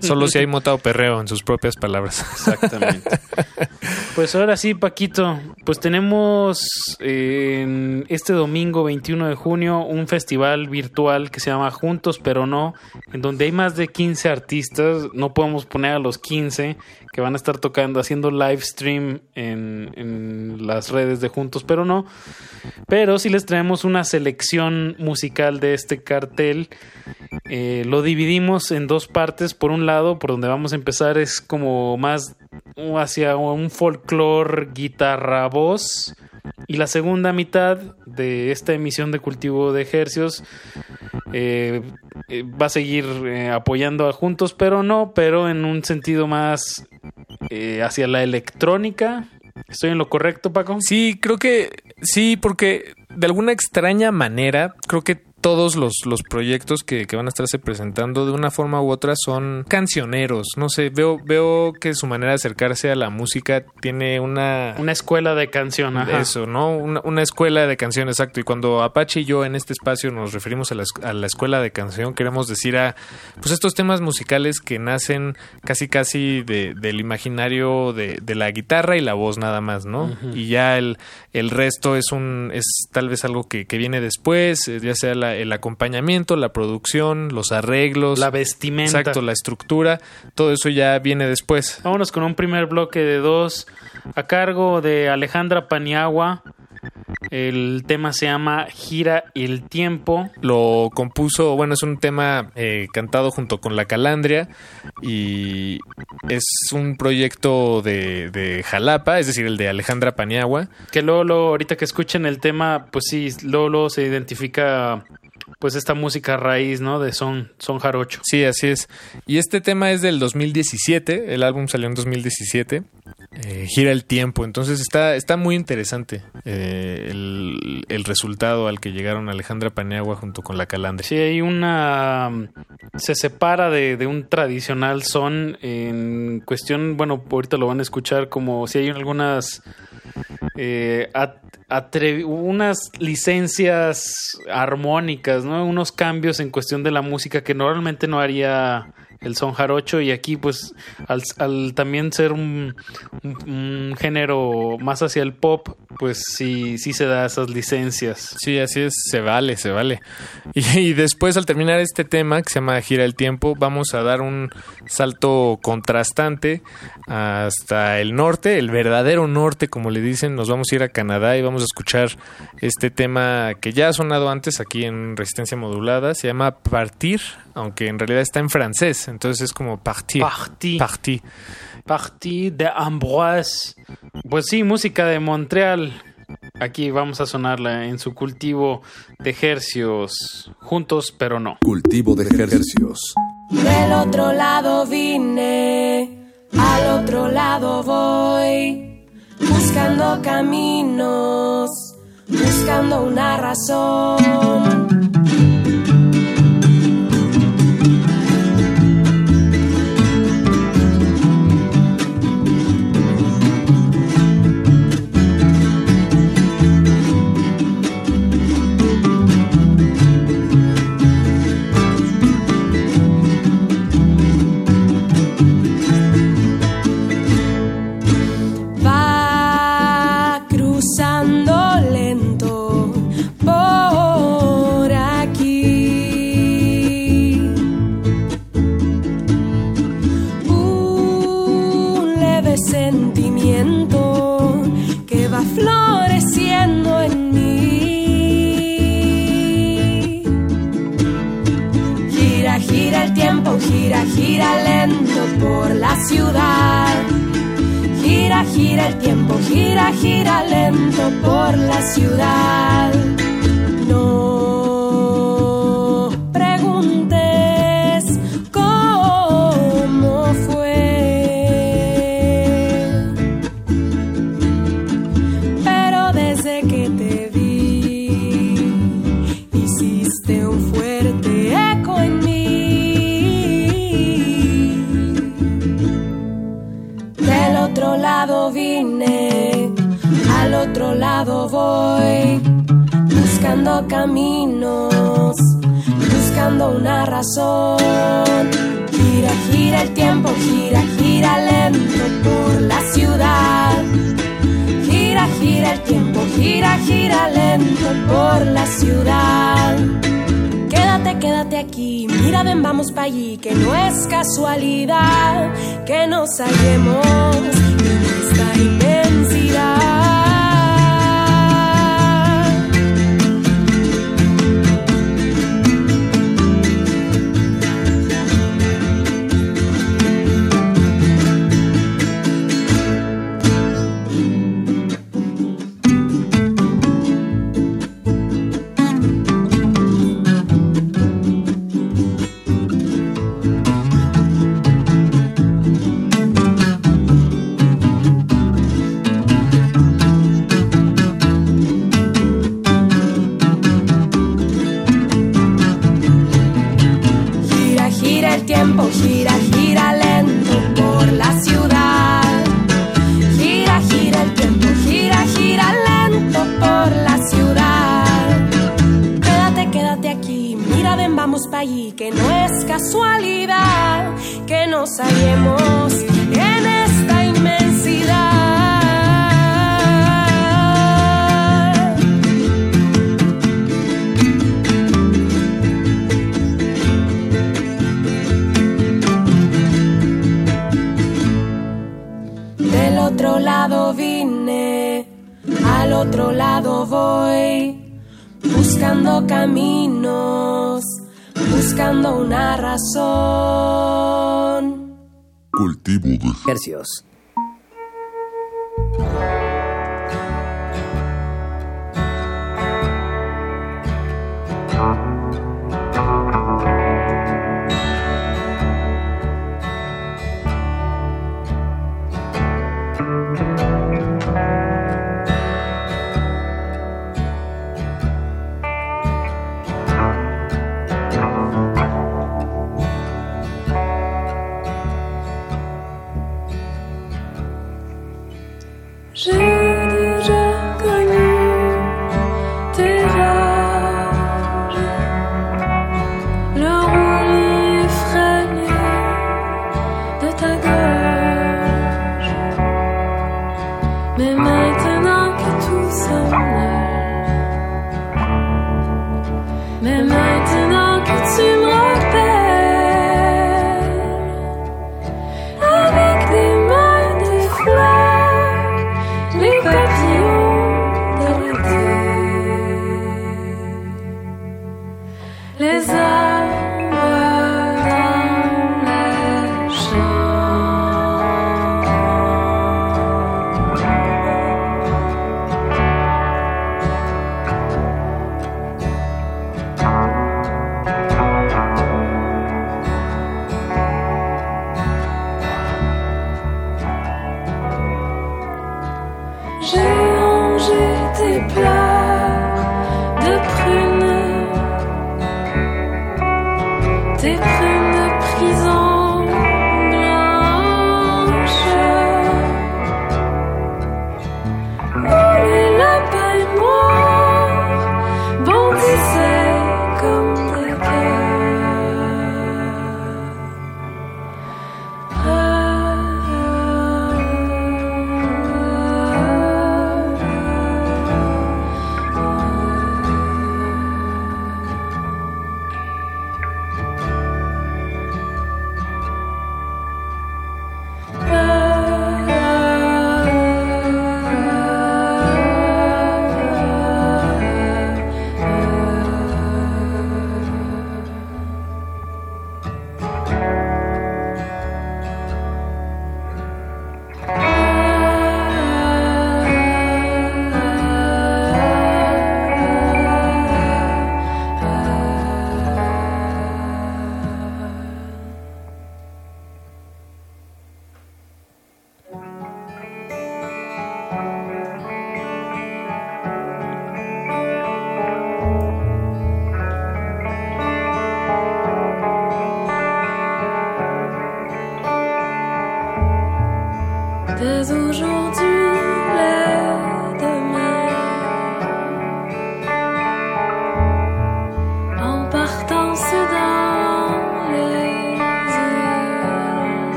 S11: Solo si hay mota o perreo, en sus propias palabras.
S9: Exactamente. Pues ahora sí, Paquito, pues tenemos eh, en este domingo 21 de junio un festival virtual que se llama Juntos pero no, en donde hay más de 15 artistas, no podemos poner a los 15 que van a estar tocando, haciendo live stream en, en las redes de Juntos pero no, pero sí les traemos una selección musical de este cartel. Eh, lo dividimos en dos partes. Por un lado, por donde vamos a empezar es como más hacia un folclore guitarra voz. Y la segunda mitad de esta emisión de cultivo de ejercios eh, eh, va a seguir eh, apoyando a Juntos, pero no, pero en un sentido más eh, hacia la electrónica. ¿Estoy en lo correcto, Paco?
S11: Sí, creo que sí, porque de alguna extraña manera, creo que todos los, los proyectos que, que van a estarse presentando de una forma u otra son cancioneros. No sé, veo, veo que su manera de acercarse a la música tiene una...
S9: Una escuela de canción, ajá.
S11: Eso, ¿no? Una, una escuela de canción, exacto. Y cuando Apache y yo en este espacio nos referimos a la, a la escuela de canción, queremos decir a pues estos temas musicales que nacen casi casi de, del imaginario de, de la guitarra y la voz nada más, ¿no? Y ya el, el resto es un es tal vez algo que, que viene después, eh, ya sea la- el acompañamiento, la producción, los arreglos,
S9: La vestimenta.
S11: exacto, la estructura, todo eso ya viene después.
S9: Vámonos con un primer bloque de dos a cargo de Alejandra Paniagua. El tema se llama Gira el Tiempo.
S11: Lo compuso, bueno, es un tema eh, cantado junto con La Calandria y es un proyecto de, de Jalapa, es decir, el de Alejandra Paniagua.
S9: Que luego, luego, ahorita que escuchen el tema, pues sí, luego se identifica pues esta música raíz, ¿no? De son, son jarocho.
S11: Sí, así es. Y este tema es del 2017, el álbum salió en 2017, eh, gira el tiempo, entonces está, está muy interesante eh, el, el resultado al que llegaron Alejandra Paniagua junto con La Calandria.
S9: Sí, hay una... Se separa de, de un tradicional son en cuestión, bueno, ahorita lo van a escuchar como si hay algunas... eh, unas licencias armónicas, ¿no? Unos cambios en cuestión de la música que normalmente no haría el son jarocho y aquí pues al, también ser un género más hacia el pop, pues sí, sí se da esas licencias.
S11: Sí, así es, se vale, se vale. Y, y después al terminar este tema que se llama Gira el Tiempo, vamos a dar un salto contrastante hasta el norte, el verdadero norte, como le dicen. Nos vamos a ir a Canadá y vamos a escuchar este tema que ya ha sonado antes aquí en Resistencia Modulada. Se llama Partir, aunque en realidad está en francés, entonces es como Partir.
S9: Parti.
S11: Parti.
S9: Parti de Ambroise. Pues sí, música de Montreal. Aquí vamos a sonarla en su cultivo de ejercios. Juntos, pero no.
S2: Cultivo de ejercicios.
S12: Del otro lado vine, al otro lado voy, buscando caminos, buscando una razón. Gira, gira
S13: lento por la ciudad. Gira, gira el tiempo, gira, gira lento por la ciudad. No voy, buscando caminos, buscando una razón. Gira, gira el tiempo, gira, gira lento por la ciudad. Gira, gira el tiempo, gira, gira lento por la ciudad. Quédate, quédate aquí, mira, ven, vamos para allí, que no es casualidad que nos hallemos en esta inmensidad.
S14: 是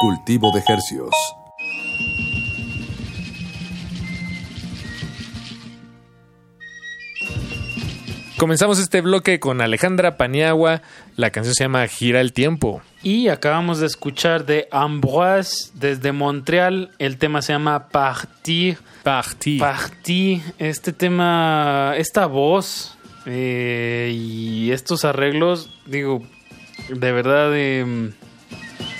S2: Cultivo de hercios.
S11: Comenzamos este bloque con Alejandra Paniagua. La canción se llama Gira el tiempo.
S9: Y acabamos de escuchar de Ambroise desde Montreal. El tema se llama Partir.
S11: Partir.
S9: Partir. Este tema, esta voz eh, y estos arreglos, digo, de verdad eh,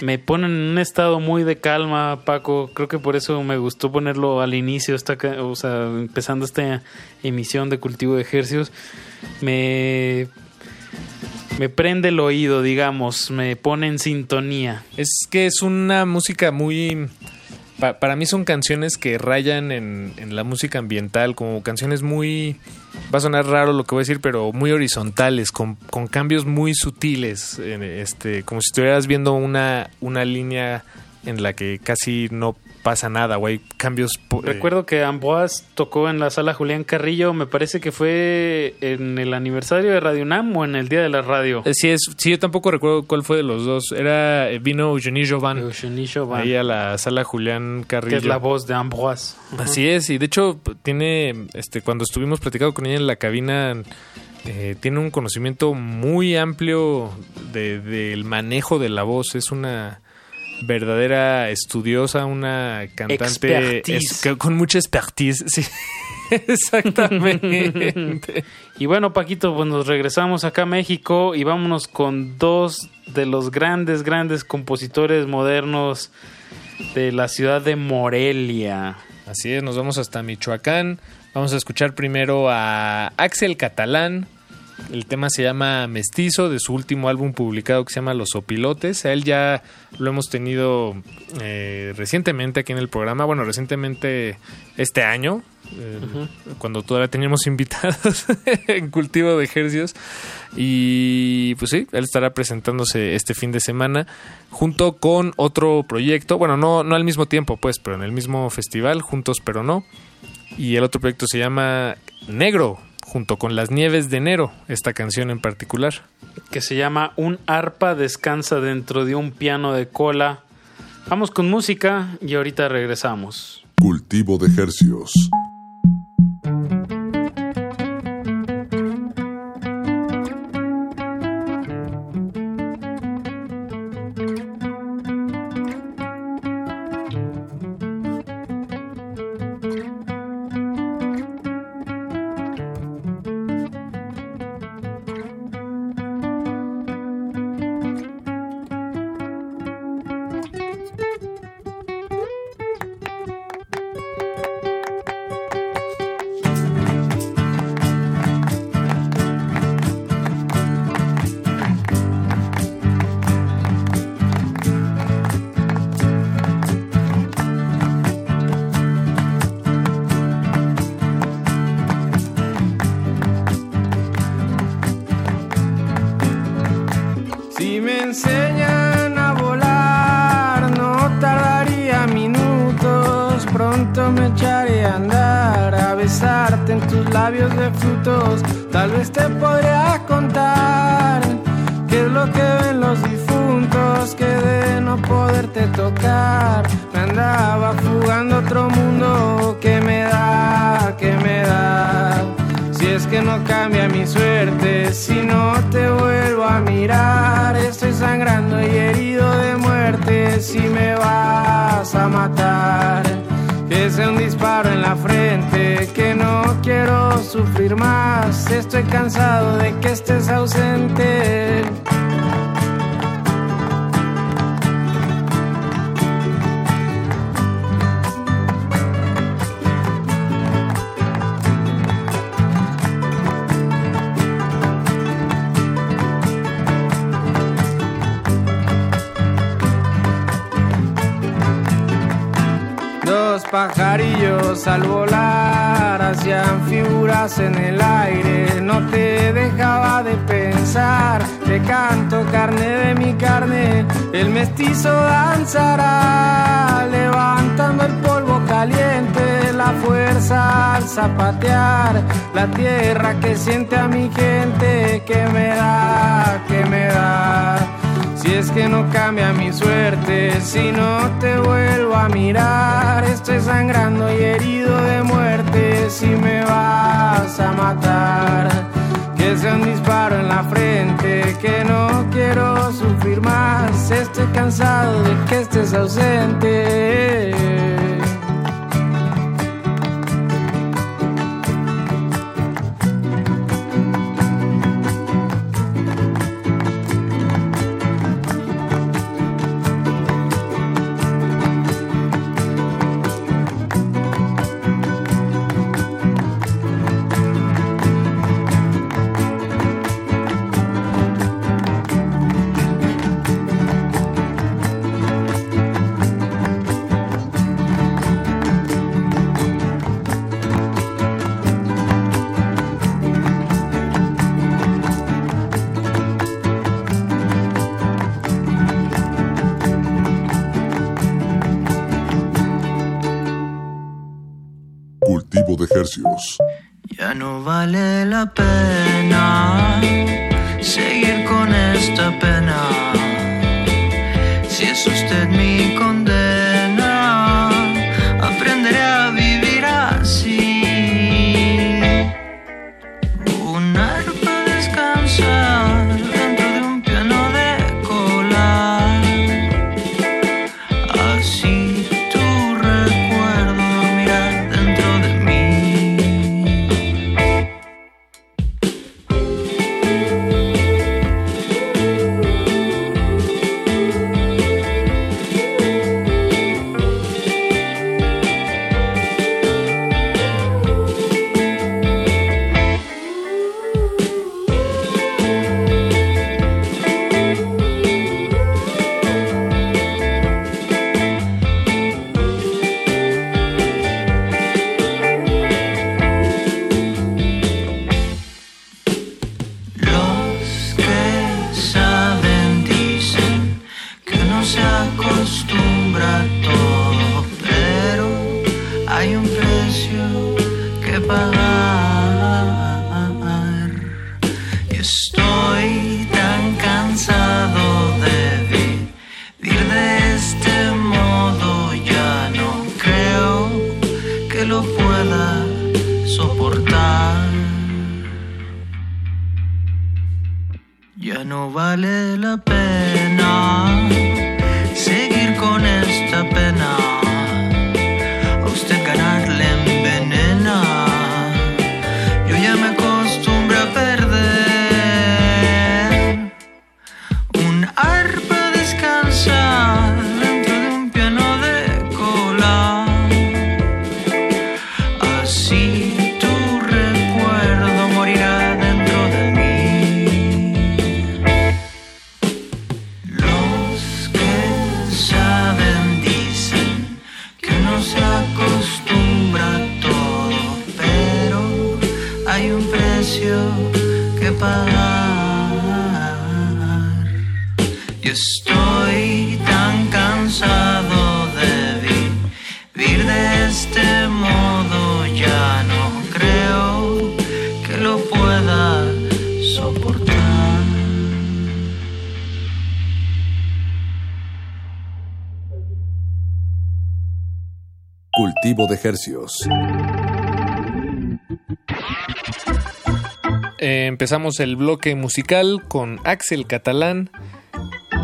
S9: me ponen en un estado muy de calma, Paco. Creo que por eso me gustó ponerlo al inicio, esta, o sea, empezando esta emisión de cultivo de ejercicios. Me me prende el oído, digamos, me pone en sintonía.
S11: Es que es una música muy... pa- para mí son canciones que rayan en, la música ambiental, como canciones muy... Va a sonar raro lo que voy a decir, pero muy horizontales, con, con cambios muy sutiles, este, como si estuvieras viendo una, una línea en la que casi no pasa nada, hay cambios... eh,
S9: Recuerdo que Ambroise tocó en la sala Julián Carrillo, me parece que fue en el aniversario de Radio UNAM o en el Día de la Radio.
S11: Eh, Sí, es, sí, yo tampoco recuerdo cuál fue de los dos. Era, eh, vino Eugenie Jovan.
S9: Eugenie Jovan.
S11: Ahí a la sala Julián Carrillo.
S9: Que es la voz de Ambroise.
S11: Así es, y de hecho tiene, este, cuando estuvimos platicando con ella en la cabina, eh, tiene un conocimiento muy amplio de- del manejo de la voz. Es una verdadera estudiosa, una cantante es- con mucha expertise. Sí, exactamente.
S9: Y bueno, Paquito, pues nos regresamos acá a México y vámonos con dos de los grandes, grandes compositores modernos de la ciudad de Morelia.
S11: Así es, nos vamos hasta Michoacán. Vamos a escuchar primero a Axel Catalán El tema se llama Mestizo, de su último álbum publicado que se llama Los Opilotes. A él ya lo hemos tenido eh, recientemente aquí en el programa. Bueno, recientemente este año, eh, cuando todavía teníamos invitados en cultivo de ejercicios. Y pues sí, él estará presentándose este fin de semana junto con otro proyecto. Bueno, no, no al mismo tiempo, pues, pero en el mismo festival, juntos pero no. Y el otro proyecto se llama Negro, junto con Las Nieves de Enero, esta canción en particular.
S9: Que se llama Un arpa descansa dentro de un piano de cola. Vamos con música y ahorita regresamos.
S2: Cultivo de Hercios.
S15: Cansado de que mestizo danzará levantando el polvo caliente. La fuerza al zapatear. La tierra que siente a mi gente. Que me da, que me da. Si es que no cambia mi suerte, si no te vuelvo a mirar, estoy sangrando y herido de muerte. Si me vas a matar, que sea un disparo en la frente, que no quiero sufrir más. Estoy cansado de que estés ausente.
S2: Hercios.
S16: Ya no vale la pena seguir con esta pena. Si es usted mi condena,
S2: hercios.
S11: Eh, empezamos el bloque musical con Axel Catalán.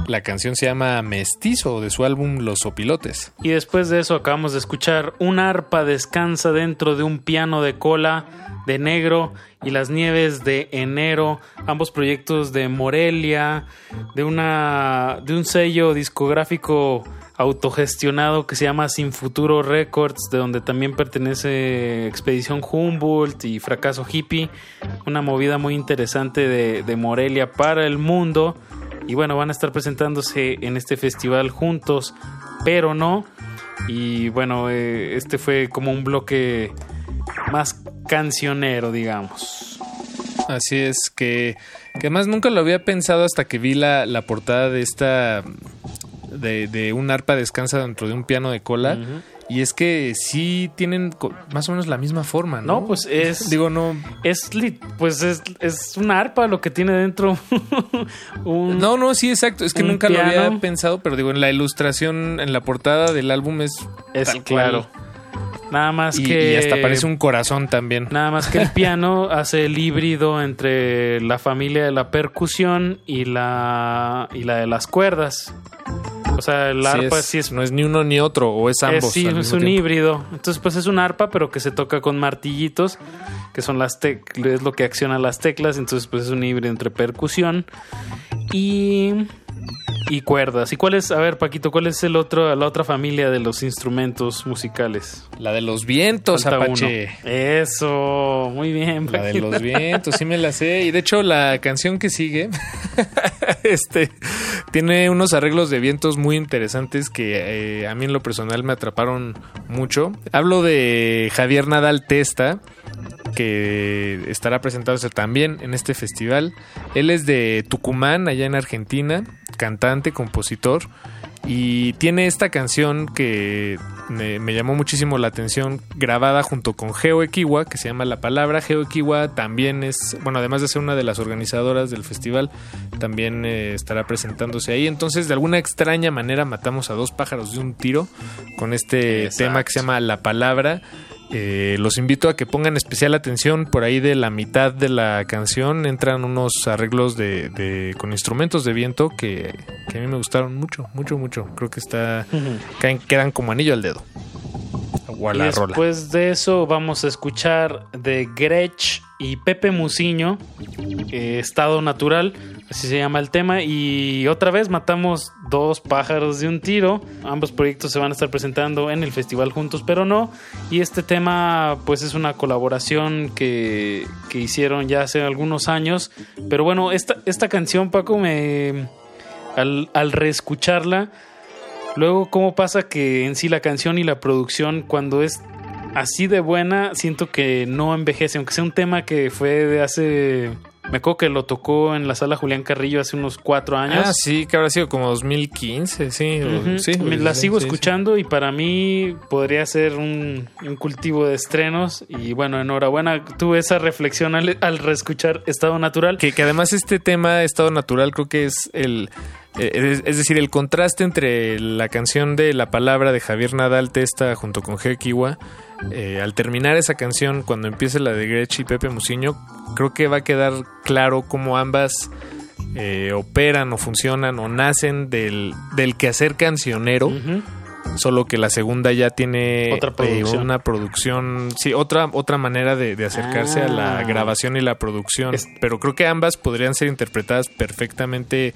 S11: La canción se llama Mestizo de su álbum Los Opilotes.
S9: Y después de eso acabamos de escuchar Un arpa descansa dentro de un piano de cola de negro y las nieves de enero, ambos proyectos de Morelia, de una de un sello discográfico autogestionado que se llama Sin Futuro Records, de donde también pertenece Expedición Humboldt y Fracaso Hippie, una movida muy interesante de, de Morelia para el mundo. Y bueno, van a estar presentándose en este festival juntos, pero no. Y bueno, eh, este fue como un bloque más cancionero, digamos.
S11: Así es, que, que además nunca lo había pensado hasta que vi la, la portada de esta. De, de un arpa descansa dentro de un piano de cola. Y es que sí tienen más o menos la misma forma, ¿no?
S9: No, pues es.
S11: Digo, no.
S9: Es, pues es, es una arpa lo que tiene dentro. un,
S11: No, no, sí, exacto. Es que
S9: un
S11: nunca lo había pensado, pero digo, en la ilustración, en la portada del álbum es.
S9: Es
S11: tal
S9: claro.
S11: cual.
S9: Nada más
S11: Y,
S9: que.
S11: y hasta parece un corazón también.
S9: Nada más que el piano hace el híbrido entre la familia de la percusión y la, y la de las cuerdas. O sea, el
S11: Sí
S9: arpa
S11: es-
S9: sí es
S11: No es ni uno ni otro, o es ambos.
S9: Es, sí,
S11: al
S9: es
S11: mismo
S9: un
S11: tiempo.
S9: híbrido. Entonces, pues es un arpa, pero que se toca con martillitos, que son las teclas, es lo que acciona las teclas. Entonces, pues es un híbrido entre percusión y, y cuerdas. ¿Y cuál es, a ver, Paquito, cuál es el otro, la otra familia de los instrumentos musicales?
S11: La de los vientos,
S9: Falta
S11: Apache.
S9: uno. Eso, muy bien.
S11: La de
S9: Paquito.
S11: los vientos, sí me la sé. Y de hecho, la canción que sigue, este, tiene unos arreglos de vientos muy interesantes que eh, a mí en lo personal me atraparon mucho. Hablo de Javier Nadal Testa, que estará presentándose también en este festival. Él es de Tucumán, allá en Argentina, cantante, compositor. Y tiene esta canción que me, me llamó muchísimo la atención, grabada junto con Geo Equiwa, que se llama La Palabra. Geo Equiwa también es, bueno, además de ser una de las organizadoras del festival, también eh, estará presentándose ahí. Entonces, de alguna extraña manera, matamos a dos pájaros de un tiro con este
S9: Exacto.
S11: tema que se llama La Palabra. Eh, los invito a que pongan especial atención por ahí de la mitad de la canción entran unos arreglos de, de- con instrumentos de viento que, que a mí me gustaron mucho, mucho, mucho. Creo que está caen- quedan como anillo al dedo. O a
S9: Y
S11: la rola.
S9: después de eso vamos a escuchar de Gretsch y Pepe Muciño, eh, Estado Natural, así se llama el tema. Y otra vez matamos dos pájaros de un tiro. Ambos proyectos se van a estar presentando en el festival juntos, pero no. Y este tema pues es una colaboración que, que hicieron ya hace algunos años. Pero bueno, esta, esta canción, Paco, me... Al, al reescucharla, Luego, ¿cómo pasa que en sí la canción y la producción, cuando es así de buena, siento que no envejece, aunque sea un tema que fue de hace Me acuerdo que lo tocó en la sala Julián Carrillo hace unos cuatro años.
S11: Ah, sí, que habrá sido como 2015, sí.
S9: Ujú.
S11: sí
S9: Me la sigo
S11: sí, sí.
S9: escuchando y para mí podría ser un, un cultivo de estrenos. Y bueno, enhorabuena, tuve esa reflexión al, al reescuchar Estado Natural.
S11: Que, que además este tema, Estado Natural, creo que es el... eh, Es, decir, el contraste entre la canción de La Palabra de Javier Nadal Testa junto con G. Eh, al terminar esa canción, cuando empiece la de Gretsch y Pepe Musiño, creo que va a quedar claro cómo ambas eh, operan o funcionan o nacen del, del quehacer cancionero. Solo que la segunda ya tiene
S9: Otra
S11: eh,
S9: producción.
S11: una producción, sí, otra, otra manera de, de acercarse a la
S9: Ah.
S11: grabación y la producción. Pero creo que ambas podrían ser interpretadas perfectamente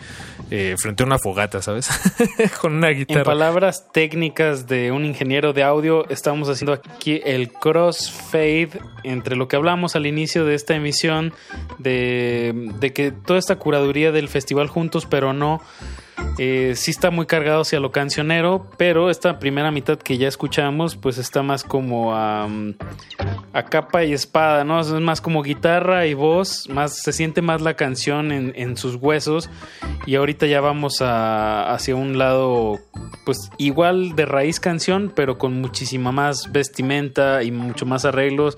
S11: eh, frente a una fogata, ¿sabes? Con una
S9: En
S11: guitarra.
S9: palabras técnicas de un ingeniero de audio, estamos haciendo aquí el crossfade entre lo que hablamos al inicio de esta emisión, de, de que toda esta curaduría del festival Juntos, pero no, eh, sí está muy cargado hacia lo cancionero, pero esta primera mitad que ya escuchamos, pues está más como a, a capa y espada, ¿no? Es más como guitarra y voz, más se siente más la canción en, en sus huesos y ahorita ya vamos a, hacia un lado pues igual de raíz canción, pero con muchísima más vestimenta y mucho más arreglos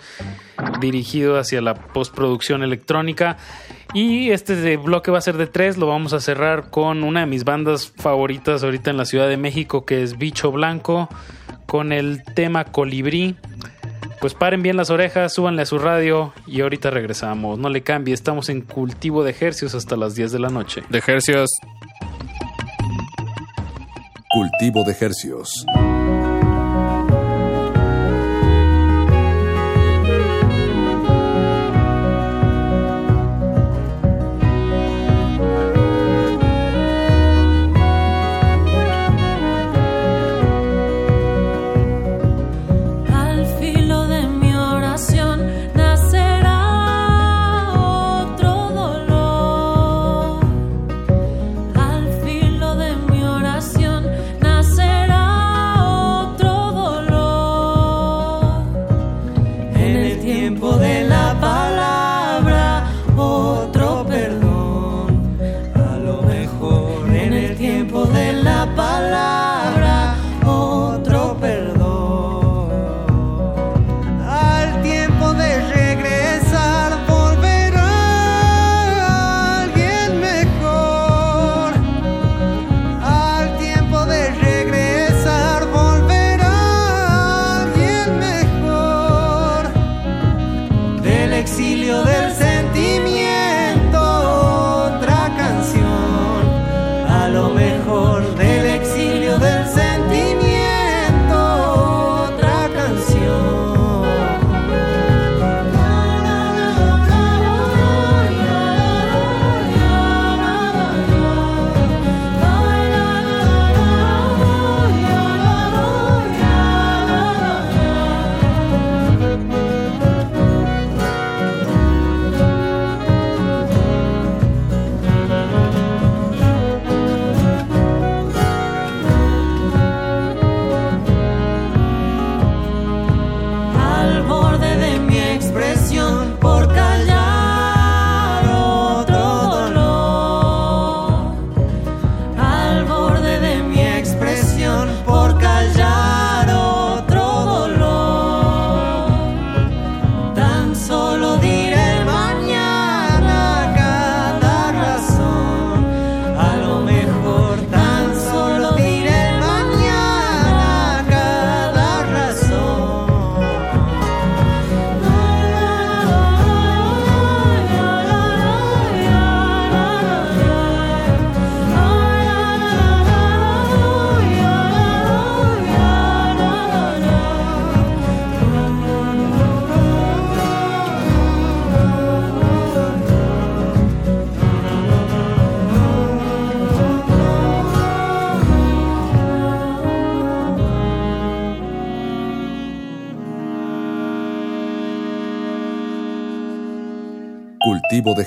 S9: dirigido hacia la postproducción electrónica. Y este bloque va a ser de tres, lo vamos a cerrar con una de mis bandas favoritas ahorita en la Ciudad de México, que es Bicho Blanco, con el tema Colibrí. Pues paren bien las orejas, súbanle a su radio y ahorita regresamos. No le cambie, estamos en cultivo de ejercicios hasta las 10 de la noche.
S11: De ejercicios.
S17: Cultivo de hercios.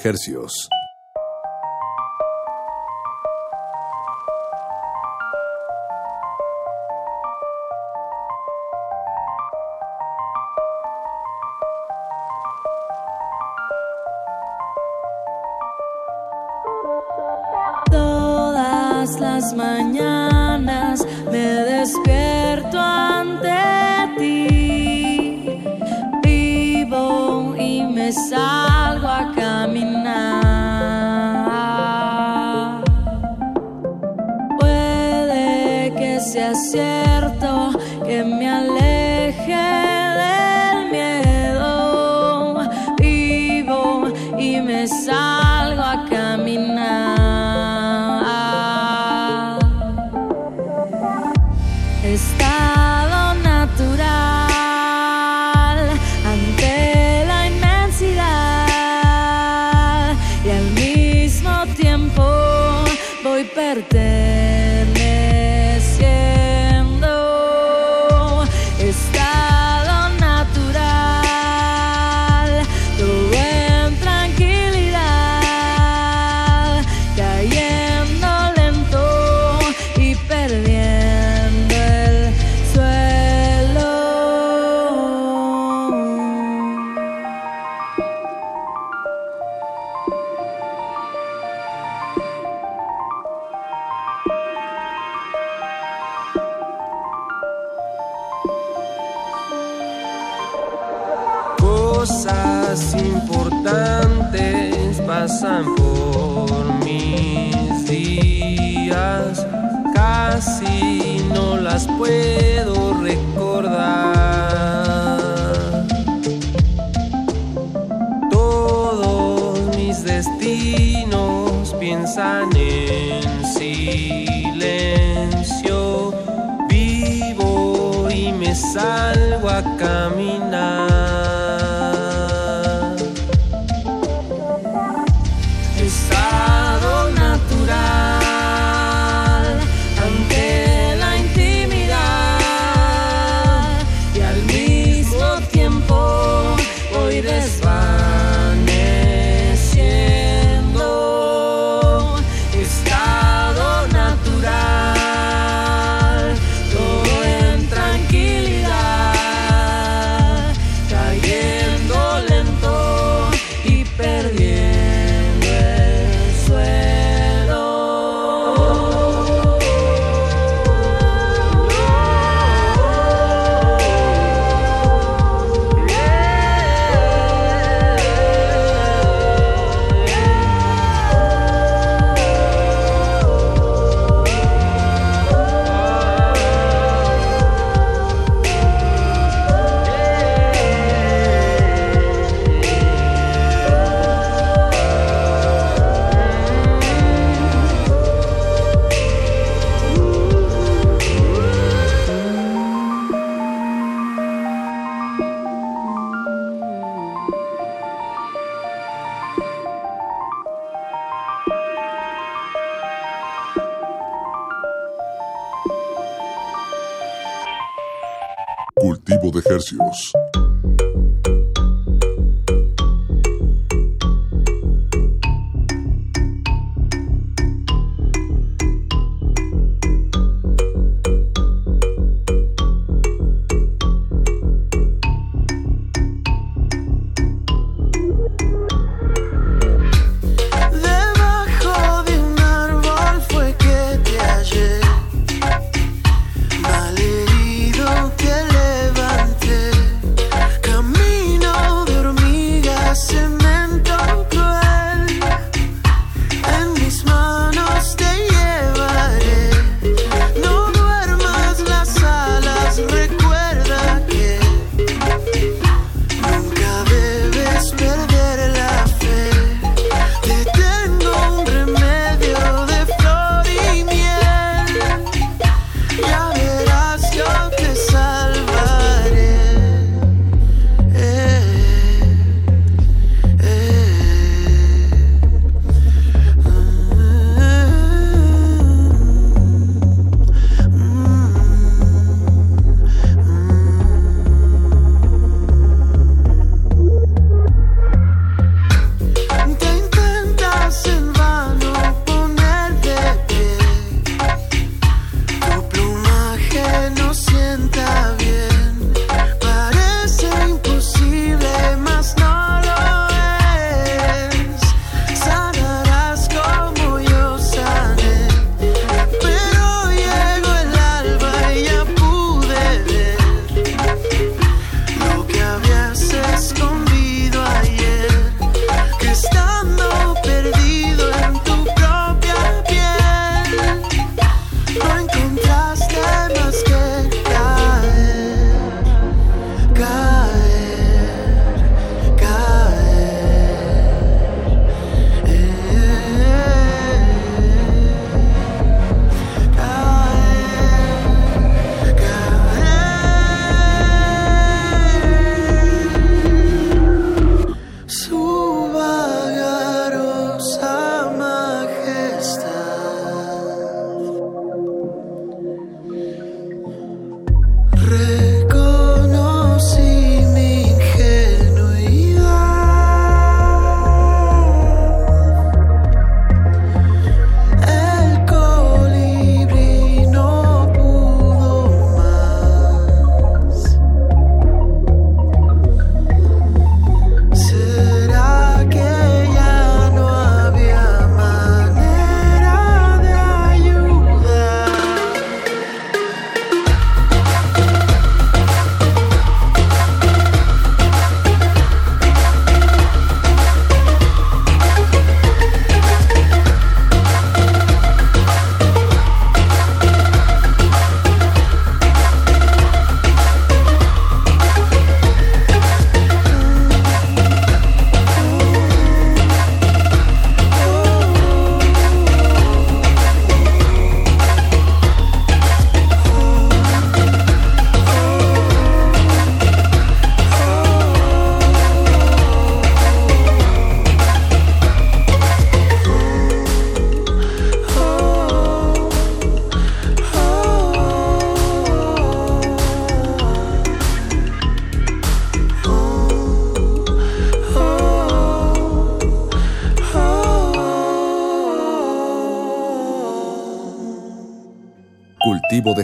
S18: Hercios.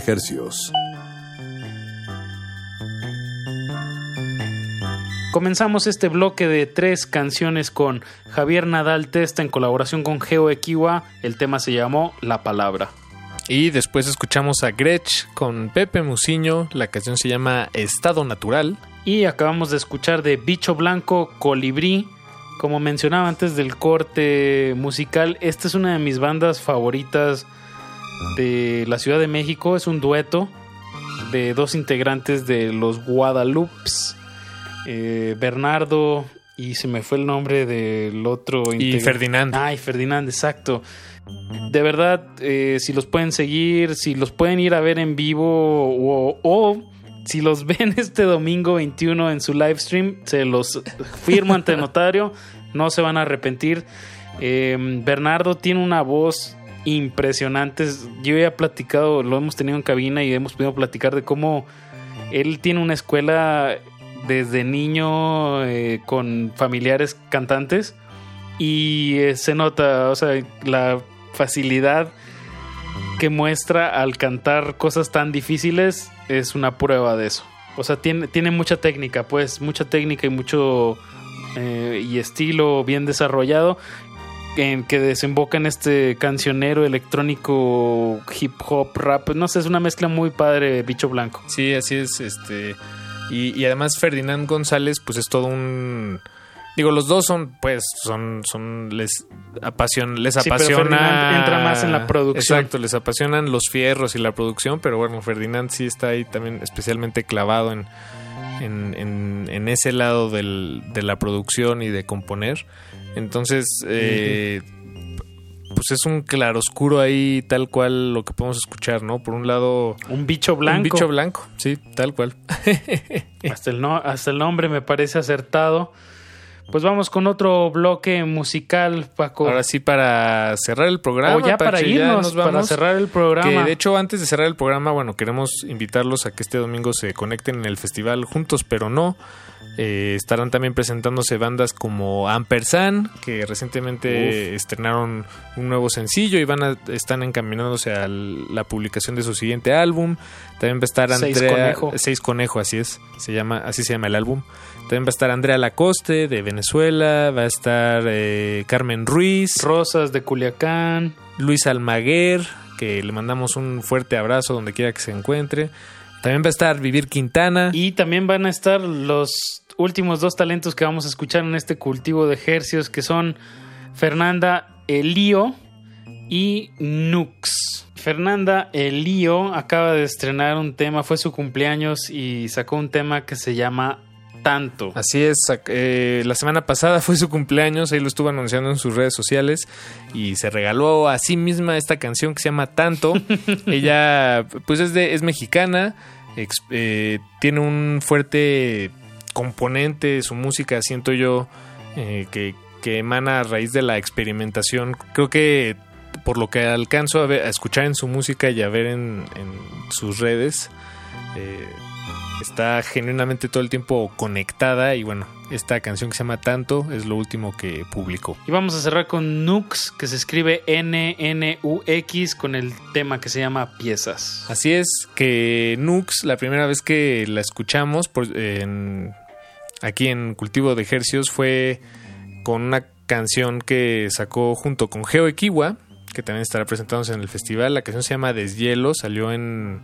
S2: Hercios.
S9: Comenzamos este bloque de tres canciones con Javier Nadal Testa en colaboración con Geo Equiwa. El tema se llamó La Palabra.
S11: Y después escuchamos a Gretsch con Pepe Musiño. La canción se llama Estado Natural.
S9: Y acabamos de escuchar de Bicho Blanco Colibrí. Como mencionaba antes del corte musical, esta es una de mis bandas favoritas de la Ciudad de México. Es un dueto de dos integrantes de los Guadalupes. Eh, Bernardo y se me fue el nombre del otro.
S11: Y Ferdinand.
S9: Ay, Ferdinand, exacto. De verdad, eh, si los pueden seguir, si los pueden ir a ver en vivo o, o si los ven este domingo 21 en su live stream, se los firmo ante notario, no se van a arrepentir. Eh, Bernardo tiene una voz impresionante. Yo ya he platicado, lo hemos tenido en cabina y hemos podido platicar de cómo él tiene una escuela desde niño eh, con familiares cantantes y eh, se nota, o sea, la facilidad que muestra al cantar cosas tan difíciles es una prueba de eso. O sea, tiene, tiene mucha técnica, pues, mucha técnica y mucho eh, y estilo bien desarrollado en que desemboca en este cancionero electrónico hip hop rap no sé es una mezcla muy padre bicho blanco
S11: Sí, así es. Este y, y además Ferdinand González, pues es todo un digo los dos son pues son son les apasiona les
S9: Sí, pero
S11: apasiona
S9: entra más en la producción.
S11: exacto les apasionan los fierros y la producción pero bueno Ferdinand sí está ahí también especialmente clavado en en, en- en ese lado del- de la producción y de componer entonces eh, pues es un claroscuro ahí tal cual lo que podemos escuchar no por un lado
S9: un bicho blanco.
S11: un bicho blanco sí tal cual.
S9: Hasta el, no, hasta el nombre me parece acertado. Pues vamos con otro bloque musical, Paco.
S11: Ahora sí, para cerrar el programa.
S9: O ya para
S11: ya
S9: irnos,
S11: nos vamos.
S9: para cerrar el programa.
S11: Que de hecho, antes de cerrar el programa, bueno, queremos invitarlos a que este domingo se conecten en el festival juntos, pero no. Eh, estarán también presentándose bandas como Ampersand, que recientemente estrenaron un nuevo sencillo y van a, están encaminándose a la publicación de su siguiente álbum. También va a estar
S9: Seis
S11: Andrea
S9: Conejo.
S11: Seis Conejo, así es, se llama, así se llama el álbum. También va a estar Andrea Lacoste de Venezuela, va a estar eh, Carmen Ruiz,
S9: Rosas de Culiacán,
S11: Luis Almaguer, que le mandamos un fuerte abrazo donde quiera que se encuentre. También va a estar Vivir Quintana.
S9: Y también van a estar los últimos dos talentos que vamos a escuchar en este cultivo de ejercicios, que son Fernanda Elío y Nux. Fernanda Elío acaba de estrenar un tema, fue su cumpleaños y sacó un tema que se llama Tanto.
S11: Así es, eh, la semana pasada fue su cumpleaños, ahí lo estuvo anunciando en sus redes sociales y se regaló a sí misma esta canción que se llama Tanto. Ella, pues es, de, es mexicana, ex- eh, tiene un fuerte componente de su música, siento yo, eh, que, que emana a raíz de la experimentación. Creo que por lo que alcanzo a, ver- a escuchar en su música y a ver en, en sus redes, eh, está genuinamente todo el tiempo conectada y bueno, esta canción que se llama Tanto es lo último que publicó.
S9: Y vamos a cerrar con Nux, que se escribe N-N-U-X, con el tema que se llama Piezas.
S11: Así es que Nux, la primera vez que la escuchamos por- en- aquí en Cultivo de Ejercios fue con una canción que sacó junto con Geo Equiwa, que también estará presentándose en el festival. La canción se llama Deshielo, salió en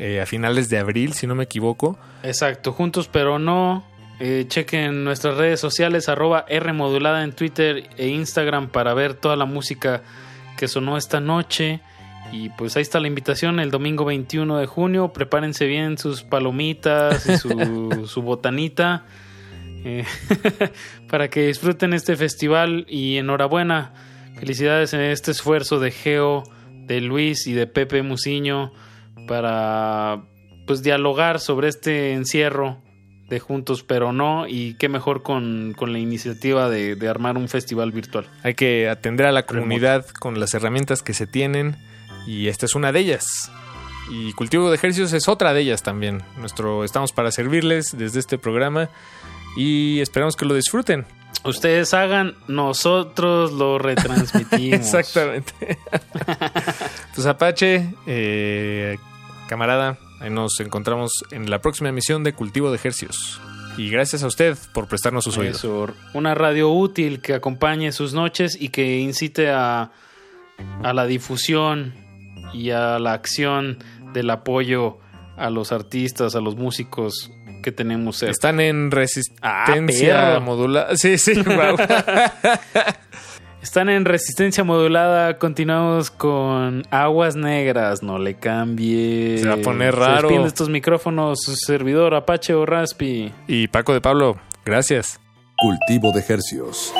S11: eh, a finales de abril, si no me equivoco.
S9: Exacto, juntos pero no. Eh, chequen nuestras redes sociales, arroba R modulada en Twitter e Instagram para ver toda la música que sonó esta noche. Y pues ahí está la invitación el domingo 21 de junio. Prepárense bien sus palomitas y su, su botanita eh, para que disfruten este festival. Y enhorabuena, felicidades en este esfuerzo de Geo, de Luis y de Pepe Musiño para pues dialogar sobre este encierro de Juntos pero no y qué mejor con, con la iniciativa de, de armar un festival virtual.
S11: Hay que atender a la comunidad con las herramientas que se tienen y esta es una de ellas. Y cultivo de ejercicios es otra de ellas también. Nuestro estamos para servirles desde este programa y esperamos que lo disfruten.
S9: Ustedes hagan, nosotros lo retransmitimos.
S11: Exactamente. pues Apache, eh, camarada, nos encontramos en la próxima emisión de Cultivo de Ejercios. Y gracias a usted por prestarnos sus oídos.
S9: Una radio útil que acompañe sus noches y que incite a, a la difusión y a la acción del apoyo a los artistas, a los músicos que tenemos.
S11: Están en resistencia
S9: ah,
S11: modulada. Sí, sí, wow.
S9: Están en resistencia modulada. Continuamos con aguas negras. No le cambie.
S11: Se va a poner raro.
S9: Se estos micrófonos su servidor Apache o Raspi.
S11: Y Paco de Pablo, gracias.
S2: Cultivo de
S14: ejercios.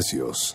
S14: tercios.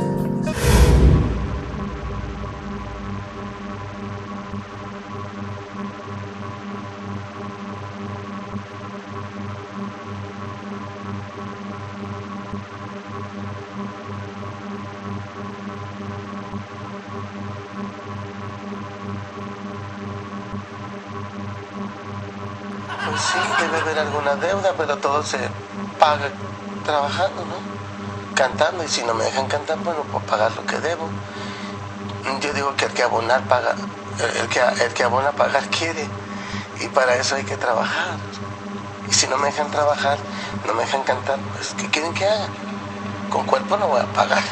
S19: Y si no me dejan cantar, bueno, pues pagar lo que debo. Yo digo que el que abonar paga, el que, el que abona pagar quiere, y para eso hay que trabajar. Y si no me dejan trabajar, no me dejan cantar, pues ¿qué quieren que haga? Con cuerpo no voy a pagar.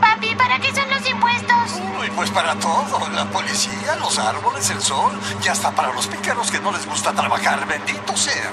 S20: Papi, ¿para qué son los impuestos?
S21: Uy, pues para todo, la policía, los árboles, el sol, y hasta para los pícaros que no les gusta trabajar, bendito sea.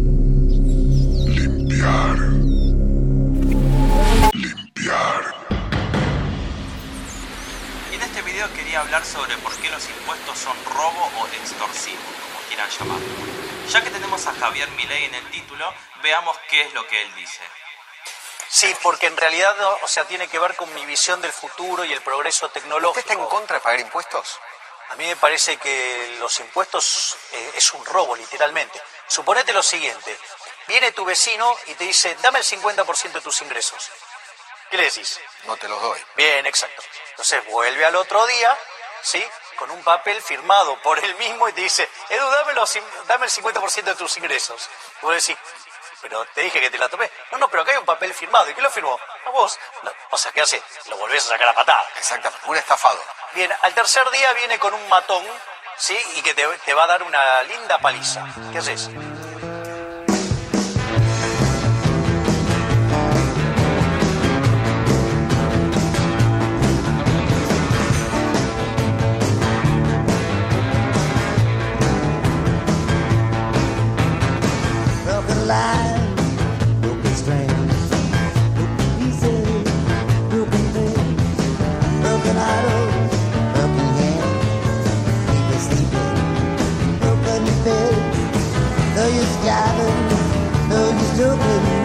S22: Ya que tenemos a Javier Milei en el título, veamos qué es lo que él dice.
S23: Sí, porque en realidad, o sea, tiene que ver con mi visión del futuro y el progreso tecnológico.
S24: ¿Usted está en contra de pagar impuestos?
S23: A mí me parece que los impuestos eh, es un robo, literalmente. Suponete lo siguiente. Viene tu vecino y te dice, dame el 50% de tus ingresos. ¿Qué le decís?
S24: No te los doy.
S23: Bien, exacto. Entonces vuelve al otro día, ¿sí? Con un papel firmado por él mismo y te dice, Edu, dame, los, dame el 50% de tus ingresos. Y vos decís, pero te dije que te la tomé. No, no, pero acá hay un papel firmado. ¿Y quién lo firmó? A vos. No, o sea, ¿qué hace? Lo volvés a sacar a patada.
S24: Exactamente, un estafado.
S23: Bien, al tercer día viene con un matón, ¿sí? Y que te, te va a dar una linda paliza. ¿Qué haces? No, no just looking.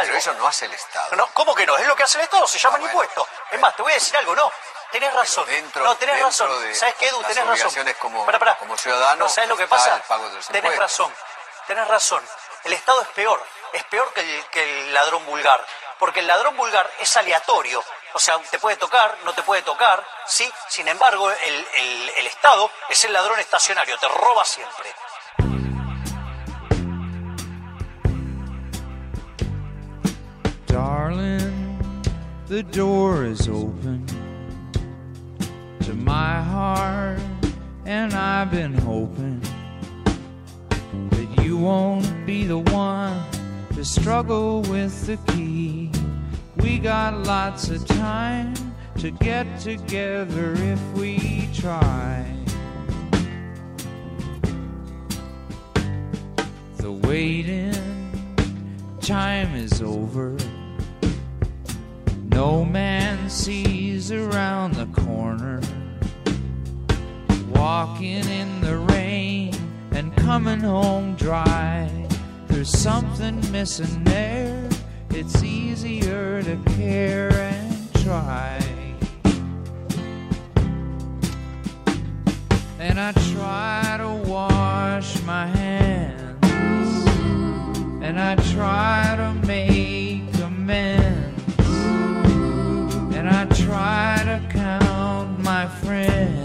S23: Decir algo.
S24: Pero eso no hace el Estado.
S23: No, ¿Cómo que no? Es lo que hace el Estado, se llaman impuestos. Es más, te voy a decir algo, no. Tenés razón.
S24: Dentro,
S23: no, tenés
S24: dentro
S23: razón.
S24: de
S23: ¿Sabes qué, Edu? Tenés razón.
S24: como,
S23: Pará, pará.
S24: como ciudadano
S23: No, ¿sabes lo que pasa? Tenés razón. Tenés razón. El Estado es peor. Es peor que el, que el ladrón vulgar. Porque el ladrón vulgar es aleatorio. O sea, te puede tocar, no te puede tocar, ¿sí? Sin embargo, el, el- el Estado es el ladrón estacionario. Te roba siempre.
S25: The door is open to my heart, and I've been hoping that you won't be the one to struggle with the key. We got lots of time to get together if we try. The waiting time is over. No man sees around the corner. Walking in the rain and coming home dry. There's something missing there. It's easier to care and try. And I try to wash my hands. And I try to make amends. Try to count my friends.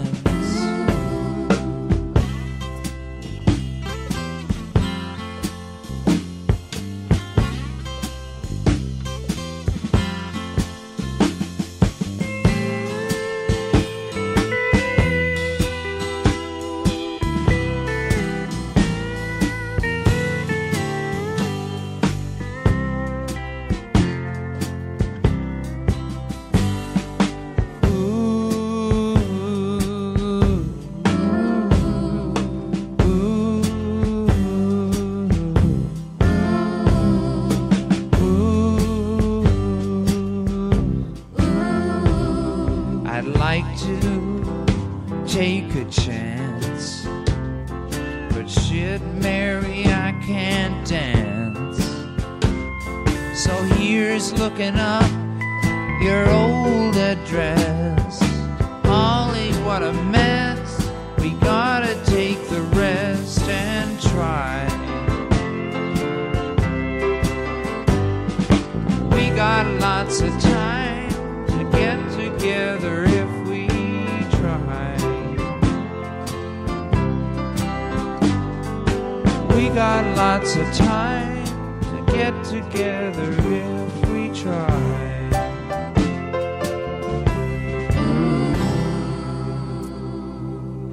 S25: Get together if we try.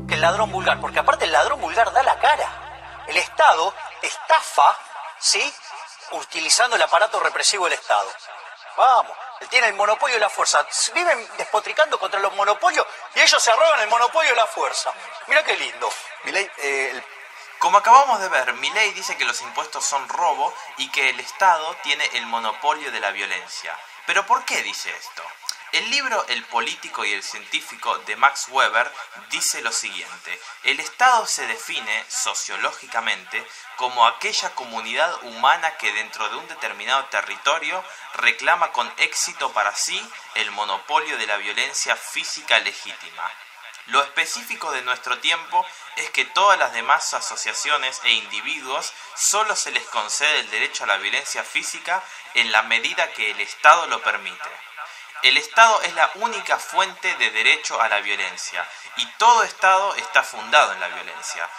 S23: que el ladrón vulgar, porque aparte el ladrón vulgar da la cara. El Estado estafa, ¿sí? Utilizando el aparato represivo del Estado. Vamos, él tiene el monopolio de la fuerza. Viven despotricando contra los monopolios y ellos se arrogan el monopolio de la fuerza. Mira qué lindo.
S22: Milei, eh, Como acabamos de ver, Milei dice que los impuestos son robo y que el Estado tiene el monopolio de la violencia. ¿Pero por qué dice esto? El libro El político y el científico de Max Weber dice lo siguiente, el Estado se define sociológicamente como aquella comunidad humana que dentro de un determinado territorio reclama con éxito para sí el monopolio de la violencia física legítima. Lo específico de nuestro tiempo es que todas las demás asociaciones e individuos solo se les concede el derecho a la violencia física en la medida que el Estado lo permite. El Estado es la única fuente de derecho a la violencia y todo Estado está fundado en la violencia.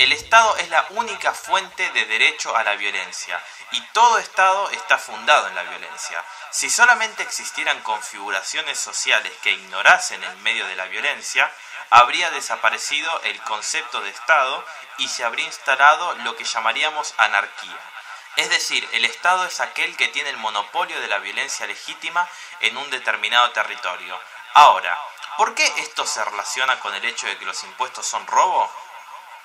S26: El
S22: Estado es la única fuente de derecho a la violencia y todo Estado está fundado en la violencia. Si solamente existieran configuraciones sociales que ignorasen el medio de la violencia, habría desaparecido el concepto de Estado y se habría instalado lo que llamaríamos anarquía. Es decir, el Estado es aquel que tiene el monopolio de la violencia legítima en un determinado territorio. Ahora, ¿por qué esto se relaciona con el hecho de que los impuestos son robo?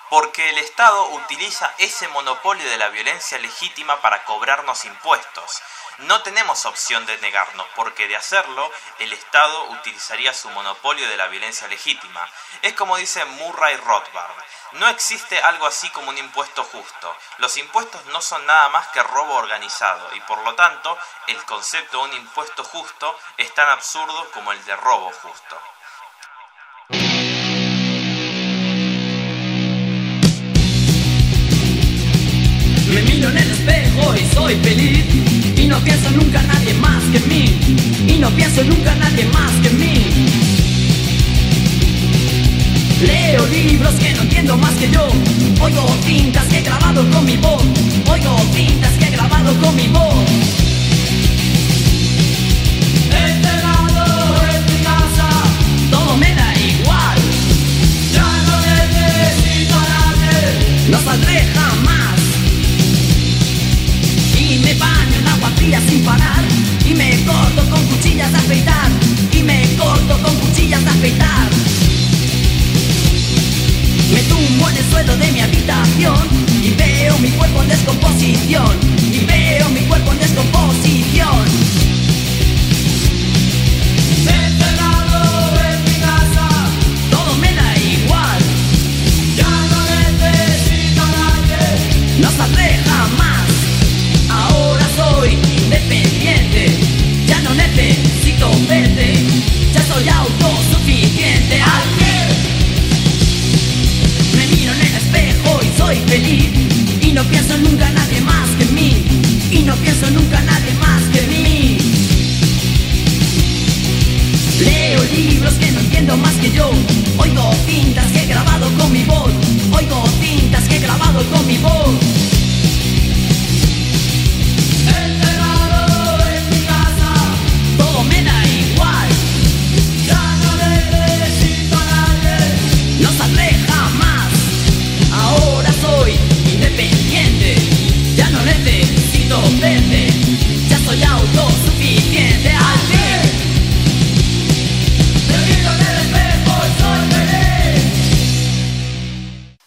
S22: Porque el Estado utiliza ese monopolio de la violencia legítima para cobrarnos impuestos. No tenemos opción de negarnos, porque de hacerlo, el Estado utilizaría su monopolio de la violencia legítima. Es como dice Murray Rothbard, no existe algo así como un impuesto justo. Los impuestos no son nada más que robo organizado, y por lo tanto, el concepto de un impuesto justo es tan absurdo como el de robo justo.
S12: Soy feliz. Y no pienso nunca en nadie más que mí. Y no pienso nunca en nadie más que en mí. Leo libros que no entiendo más que yo. Oigo cintas que he grabado con mi voz. Oigo cintas que he grabado con mi voz. Enterrado en mi casa. Todo me da igual. Ya no necesito a No saldré jamás sin parar. Y me corto con cuchillas de afeitar. Y me corto con cuchillas de afeitar. Me tumbo en el suelo de mi habitación. Y veo mi cuerpo en descomposición. Y veo mi cuerpo en descomposición. Encerrado en y no pienso nunca nadie más que mí y no pienso nunca nadie más que mí. Leo libros que no entiendo más que yo, oigo cintas que he grabado con mi voz, oigo cintas que he grabado con mi voz.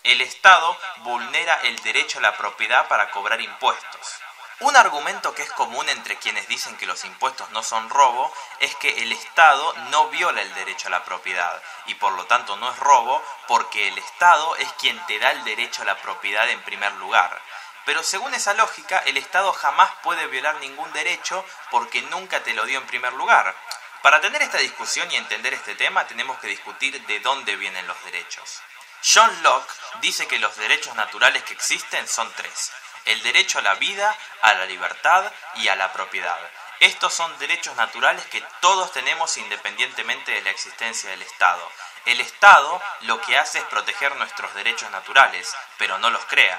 S12: El
S22: Estado vulnera el derecho a la propiedad para cobrar impuestos. Un argumento que es común entre quienes dicen que los impuestos no son robo es que el Estado no viola el derecho a la propiedad y por lo tanto no es robo porque el Estado es quien te da el derecho a la propiedad en primer lugar. Pero según esa lógica, el Estado jamás puede violar ningún derecho porque nunca te lo dio en primer lugar. Para tener esta discusión y entender este tema tenemos que discutir de dónde vienen los derechos.
S18: John Locke dice que los derechos naturales que existen son tres. El derecho a la vida, a la libertad y a la propiedad. Estos son derechos naturales que todos tenemos independientemente de la existencia del Estado. El Estado lo que hace es proteger nuestros derechos naturales, pero no los crea.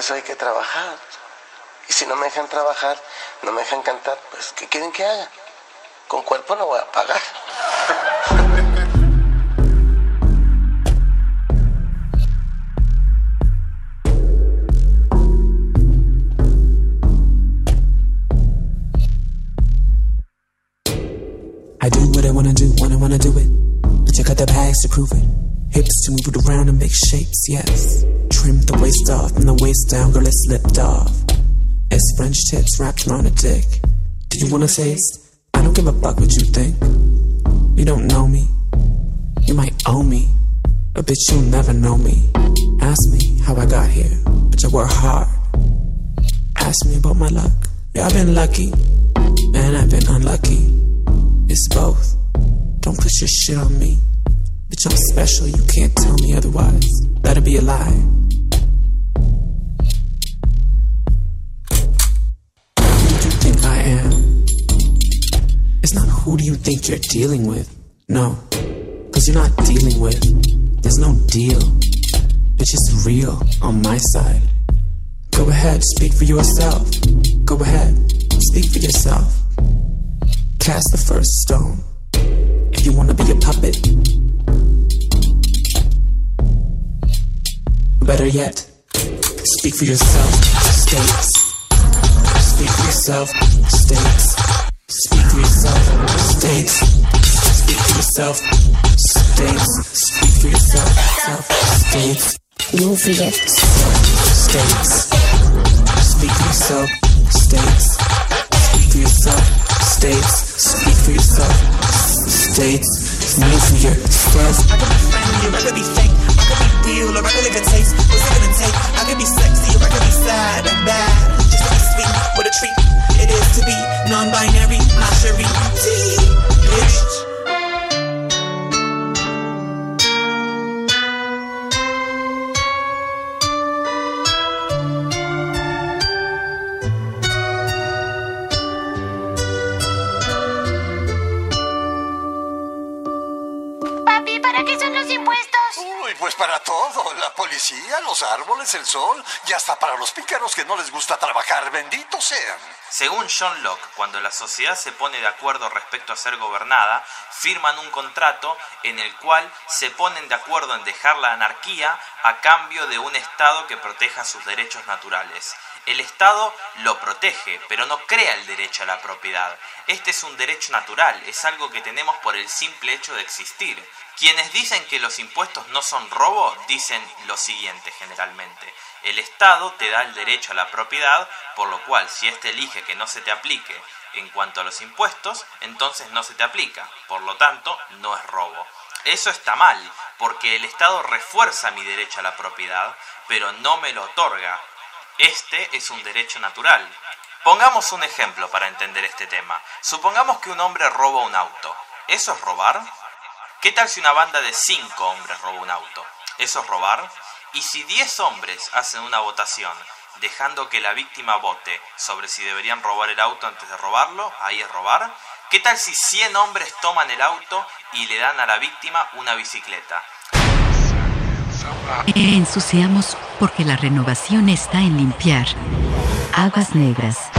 S19: eso hay que trabajar. Y si no me dejan trabajar, no me dejan cantar, pues ¿qué quieren que haga?
S27: It's wrapped around a dick. Do you wanna taste? I don't give a fuck what you think. You don't know me. You might owe me. But bitch, you'll never know me. Ask me how I got here, but I work hard. Ask me about my luck. Yeah, I've been lucky, and I've been unlucky. It's both. Don't put your shit on me. Bitch, I'm special, you can't tell me otherwise. That'd be a lie. You think you're dealing with. No, cause you're not dealing with. There's no deal. It's just real on my side. Go ahead, speak for yourself. Go ahead, speak for yourself. Cast the first stone. If you wanna be a puppet. Better yet, speak for yourself, states. Speak for yourself, states. Speak for yourself, states. Speak for yourself, states. Speak for yourself, self, states.
S3: You'll forget.
S27: States. Speak for yourself, states. Speak for yourself, states. Speak for yourself, states. Move for yourself.
S28: I could be friendly or I could be fake. Could be real or I could live in taste. What's it gonna take? I could be sexy or I could be sad and bad. Just me speak. What a treat it is to be non-binary. My Cherie bitch.
S5: Pues para todo. La policía, los árboles, el sol y hasta para los pícaros que no les gusta trabajar. Benditos sean.
S22: Según John Locke, cuando la sociedad se pone de acuerdo respecto a ser gobernada, firman un contrato en el cual se ponen de acuerdo en dejar la anarquía a cambio de un Estado que proteja sus derechos naturales. El Estado lo protege, pero no crea el derecho a la propiedad. Este es un derecho natural, es algo que tenemos por el simple hecho de existir. Quienes dicen que los impuestos no son robo dicen lo siguiente generalmente. El Estado te da el derecho a la propiedad, por lo cual si éste elige que no se te aplique en cuanto a los impuestos, entonces no se te aplica. Por lo tanto, no es robo. Eso está mal, porque el Estado refuerza mi derecho a la propiedad, pero no me lo otorga. Este es un derecho natural. Pongamos un ejemplo para entender este tema. Supongamos que un hombre roba un auto. ¿Eso es robar? ¿Qué tal si una banda de cinco hombres roba un auto? ¿Eso es robar? Y si 10 hombres hacen una votación dejando que la víctima vote sobre si deberían robar el auto antes de robarlo, ahí es robar. ¿Qué tal si 100 hombres toman el auto y le dan a la víctima una bicicleta?
S29: Ensuciamos porque la renovación está en limpiar. Aguas negras.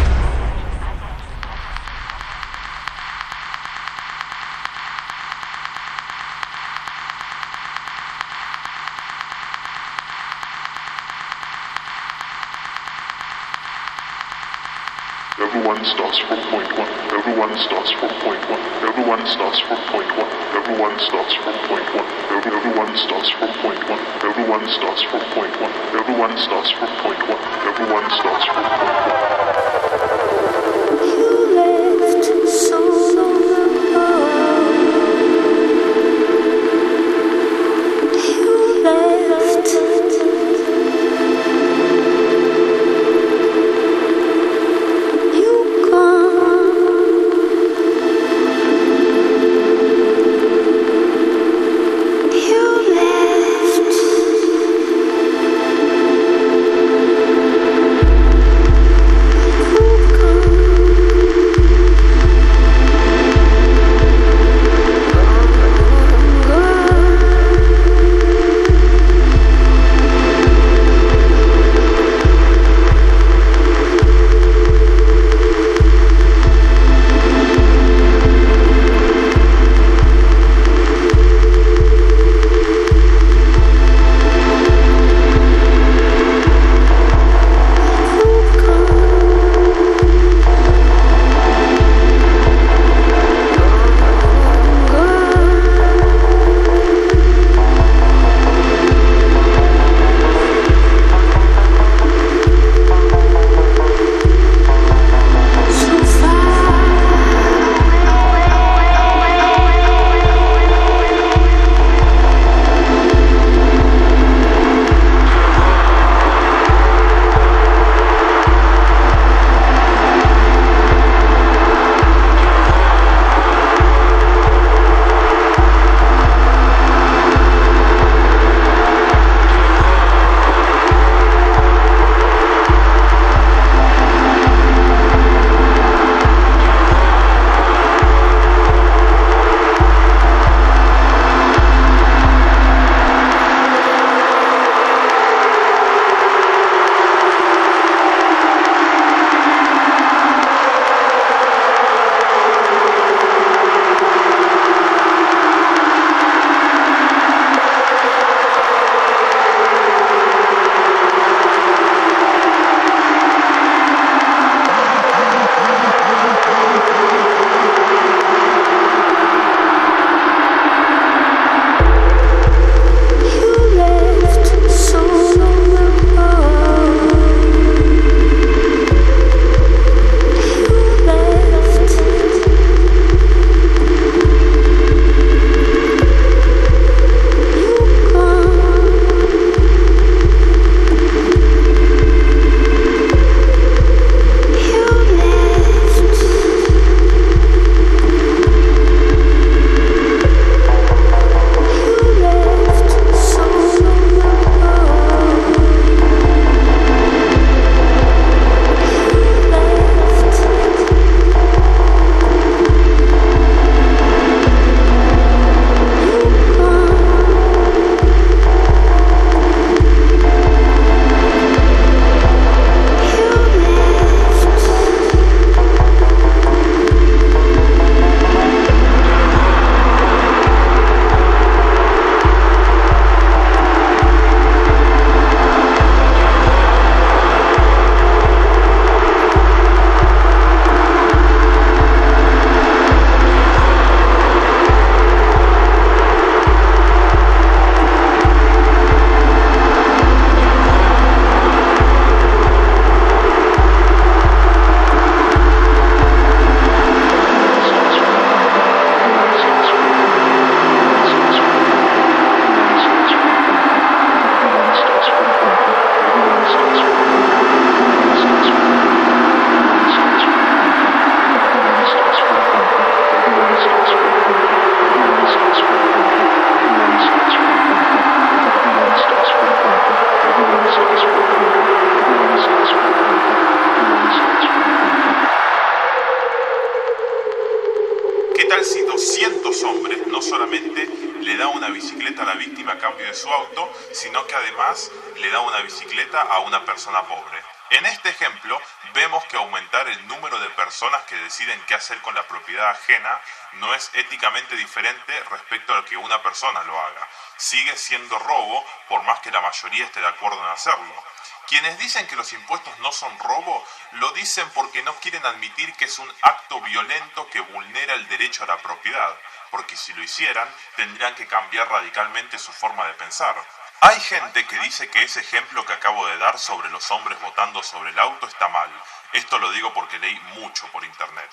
S30: Éticamente diferente respecto a que una persona lo haga. Sigue siendo robo por más que la mayoría esté de acuerdo en hacerlo. Quienes dicen que los impuestos no son robo, lo dicen porque no quieren admitir que es un acto violento que vulnera el derecho a la propiedad, porque si lo hicieran tendrían que cambiar radicalmente su forma de pensar. Hay gente que dice que ese ejemplo que acabo de dar sobre los hombres votando sobre el auto está mal. Esto lo digo porque leí mucho por internet.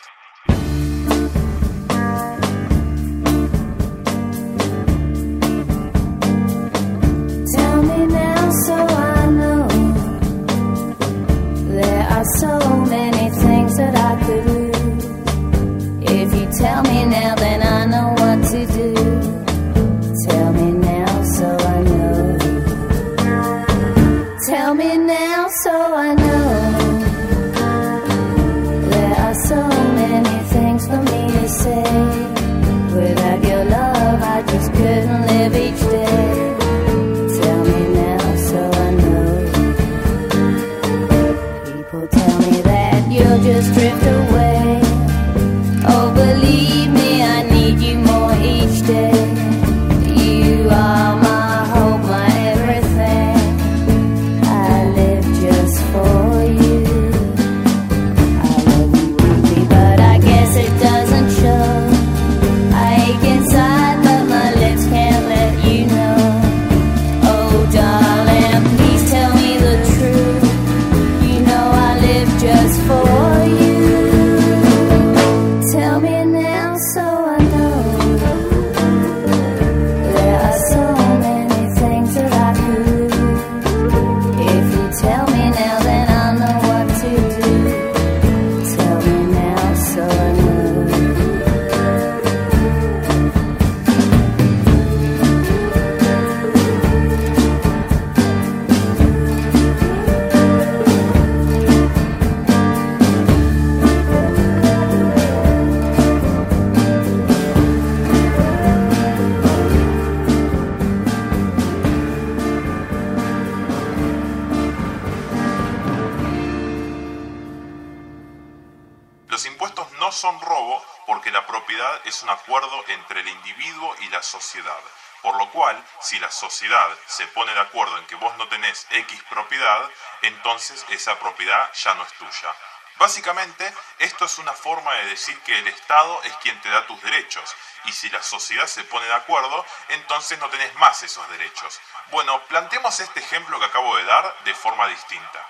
S30: La sociedad se pone de acuerdo en que vos no tenés X propiedad, entonces esa propiedad ya no es tuya. Básicamente, esto es una forma de decir que el Estado es quien te da tus derechos, y si la sociedad se pone de acuerdo, entonces no tenés más esos derechos. Bueno, planteemos este ejemplo que acabo de dar de forma distinta.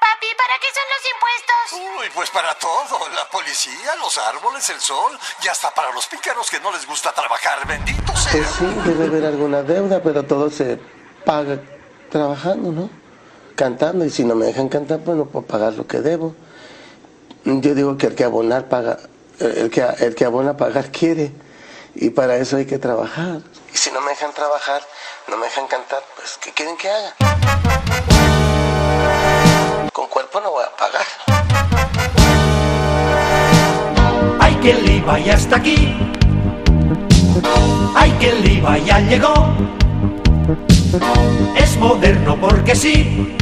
S20: Papi, ¿para qué son los impuestos?
S23: Uy, pues para todo. La policía, los árboles, el sol y hasta para los pícaros que no les gusta trabajar. Bendito sea.
S19: Pues sí, debe haber alguna deuda, pero todo se paga trabajando, ¿no? Cantando, y si no me dejan cantar, pues no puedo pagar lo que debo. Yo digo que el que abonar paga, el que, el que abona pagar quiere, y para eso hay que trabajar. Y si no me dejan trabajar, no me dejan cantar, pues ¿qué quieren que haga? Con cuerpo no voy a pagar.
S31: Hay que el IVA ya está aquí. Hay que el IVA ya llegó. Es moderno porque sí.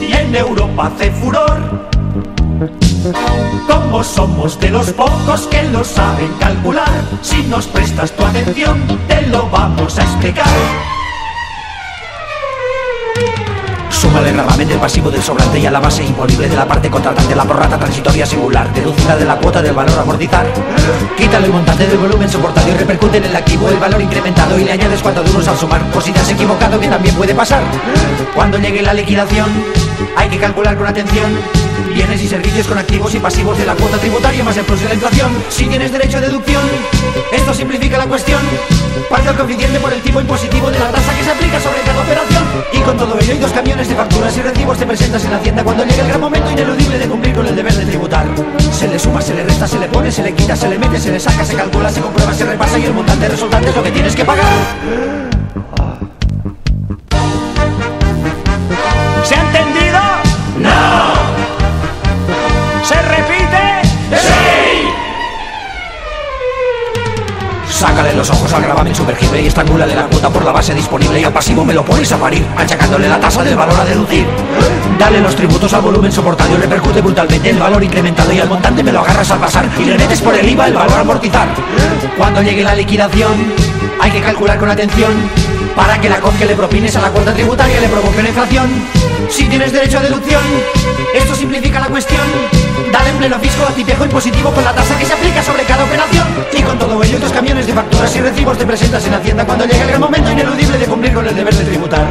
S31: Y en Europa hace furor. Como somos de los pocos que lo saben calcular, si nos prestas tu atención, te lo vamos a explicar. Súmale gravamente el pasivo del sobrante y a la base imponible de la parte contratante la prorrata transitoria singular, deducida de la cuota del valor amortizar. Quítale el montante del volumen soportado y repercute en el activo el valor incrementado y le añades cuatro duros al sumar, por si te has equivocado que también puede pasar. Cuando llegue la liquidación, hay que calcular con atención bienes y servicios con activos y pasivos de la cuota tributaria más el plus de la inflación. Si tienes derecho a deducción, esto simplifica la cuestión. Parte el coeficiente por el tipo impositivo de la tasa que se aplica sobre cada operación. Y con todo ello y dos camiones de facturas y recibos te presentas en Hacienda cuando llegue el gran momento ineludible de cumplir con el deber de tributar. Se le suma, se le resta, se le pone, se le quita, se le mete, se le saca, se calcula, se comprueba, se repasa y el montante resultante es lo que tienes que pagar. ¿Se ha entendido? ¡No! ¿Se repite? ¡Sí! Sácale los ojos al gravamen sumergible y estrangúlale la cuota por la base disponible y al pasivo me lo pones a parir, achacándole la tasa del valor a deducir. Dale los tributos al volumen soportado y repercute brutalmente el valor incrementado y al montante me lo agarras al pasar y le metes por el IVA el valor a amortizar. Cuando llegue la liquidación, hay que calcular con atención para que la COF que le propines a la cuota tributaria le provoque una inflación. Si tienes derecho a deducción, esto simplifica la cuestión. Dale en pleno fisco a tipejo impositivo con la tasa que se aplica sobre cada operación. Y con todo ello, tus camiones de facturas y recibos te presentas en Hacienda cuando llega el momento ineludible de cumplir con el deber de tributar.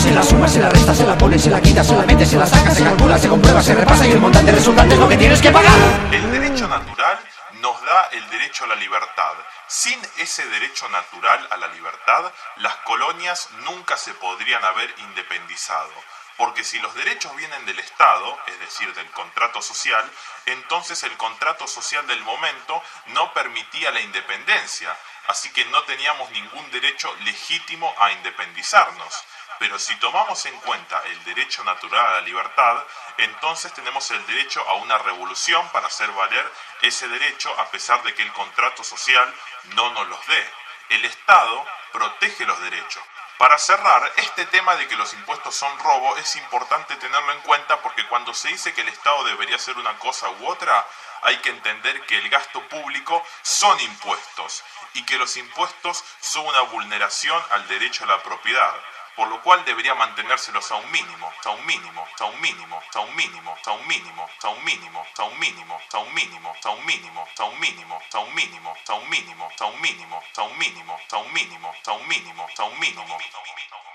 S31: Se la suma, se la resta, se la pone, se la quita, se la mete, se la saca, se calcula, se comprueba, se repasa y el montante resultante es lo que tienes que pagar.
S30: El derecho natural nos da el la libertad. Sin ese derecho natural a la libertad, las colonias nunca se podrían haber independizado. Porque si los derechos vienen del Estado, es decir, del contrato social, entonces el contrato social del momento no permitía la independencia, así que no teníamos ningún derecho legítimo a independizarnos. Pero si tomamos en cuenta el derecho natural a la libertad, entonces tenemos el derecho a una revolución para hacer valer ese derecho a pesar de que el contrato social no nos los dé. El Estado protege los derechos. Para cerrar, este tema de que los impuestos son robo es importante tenerlo en cuenta porque cuando se dice que el Estado debería hacer una cosa u otra, hay que entender que el gasto público son impuestos y que los impuestos son una vulneración al derecho a la propiedad por lo cual debería mantenérselos a un mínimo, a un mínimo, a un mínimo, a un mínimo, a un mínimo, a un mínimo, a un mínimo, a un mínimo, a un mínimo, a un mínimo, a un mínimo, a un mínimo, a un mínimo, a un mínimo, a un mínimo, a un mínimo, a un mínimo.
S32: territory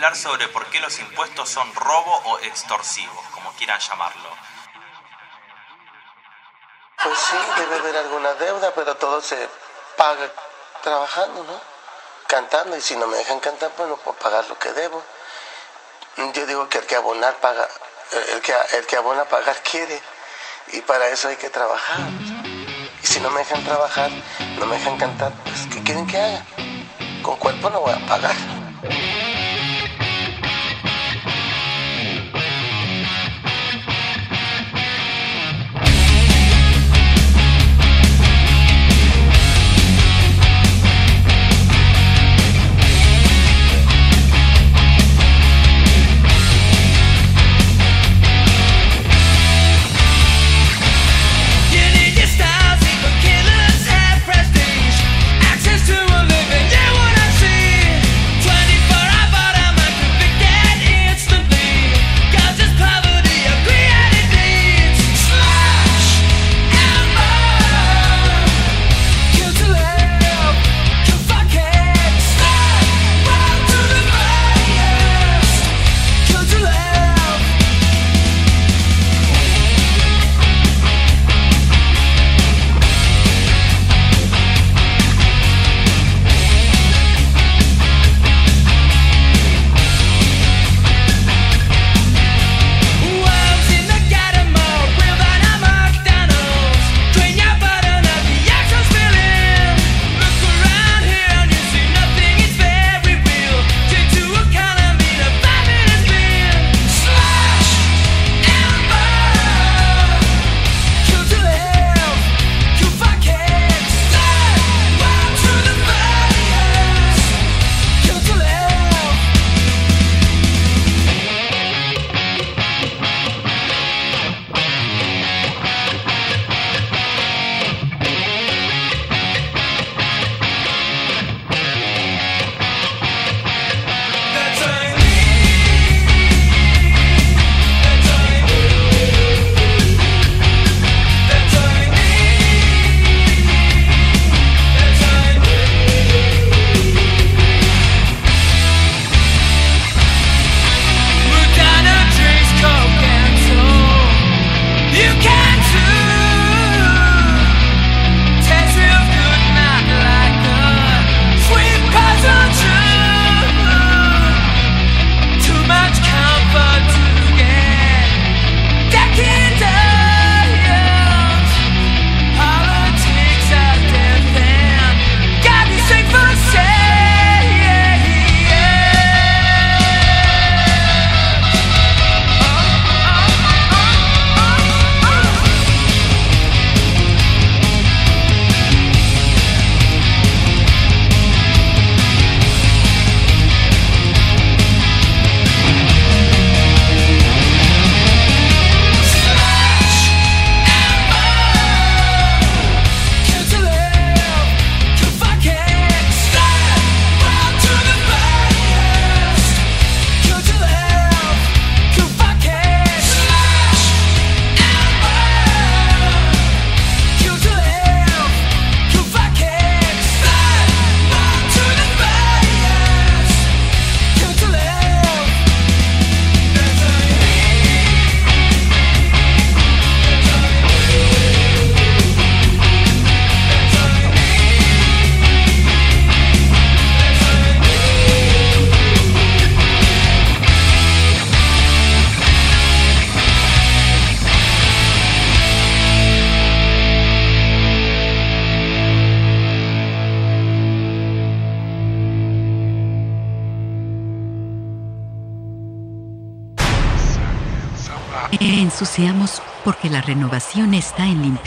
S22: hablar sobre por qué los impuestos son robo o extorsivos, como quieran llamarlo.
S19: Pues sí, debe haber alguna deuda, pero todo se paga trabajando, ¿no? Cantando, y si no me dejan cantar, pues no puedo pagar lo que debo. Yo digo que el que abonar paga, el que, el que abona pagar quiere, y para eso hay que trabajar. Y si no me dejan trabajar, no me dejan cantar, pues ¿qué quieren que haga? Con cuerpo no voy a pagar.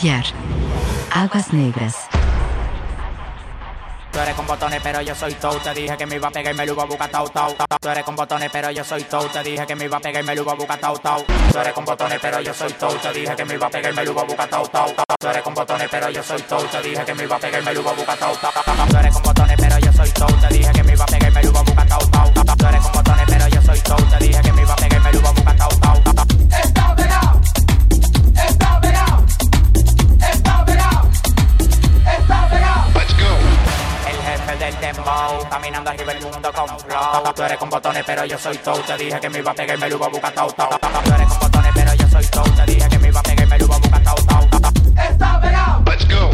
S29: Limpiar. Aguas negras.
S33: Tú eres con botones, pero yo soy Tou. Te dije que me iba a pegar y me lo iba a buscar tau tau. Tú eres con botones, pero yo soy Tou. Te dije que me iba a pegar y me lo iba a buscar tau tau. Tú eres con botones, pero yo soy Tou. Te dije que me iba a pegar y me lo iba a buscar tau tau. Tú eres con botones, pero yo soy Tou. Te dije que me iba a pegar y me lo iba a buscar tau tau. Tú eres con botones, flow. Tú eres con botones, pero yo soy Tou. Te dije que me iba a pegar y me lo iba a buscar tau tau. Tú eres con botones, pero yo soy Tou. Te dije que me iba a pegar y me lo iba a buscar tau tau. Está pegado. Let's go.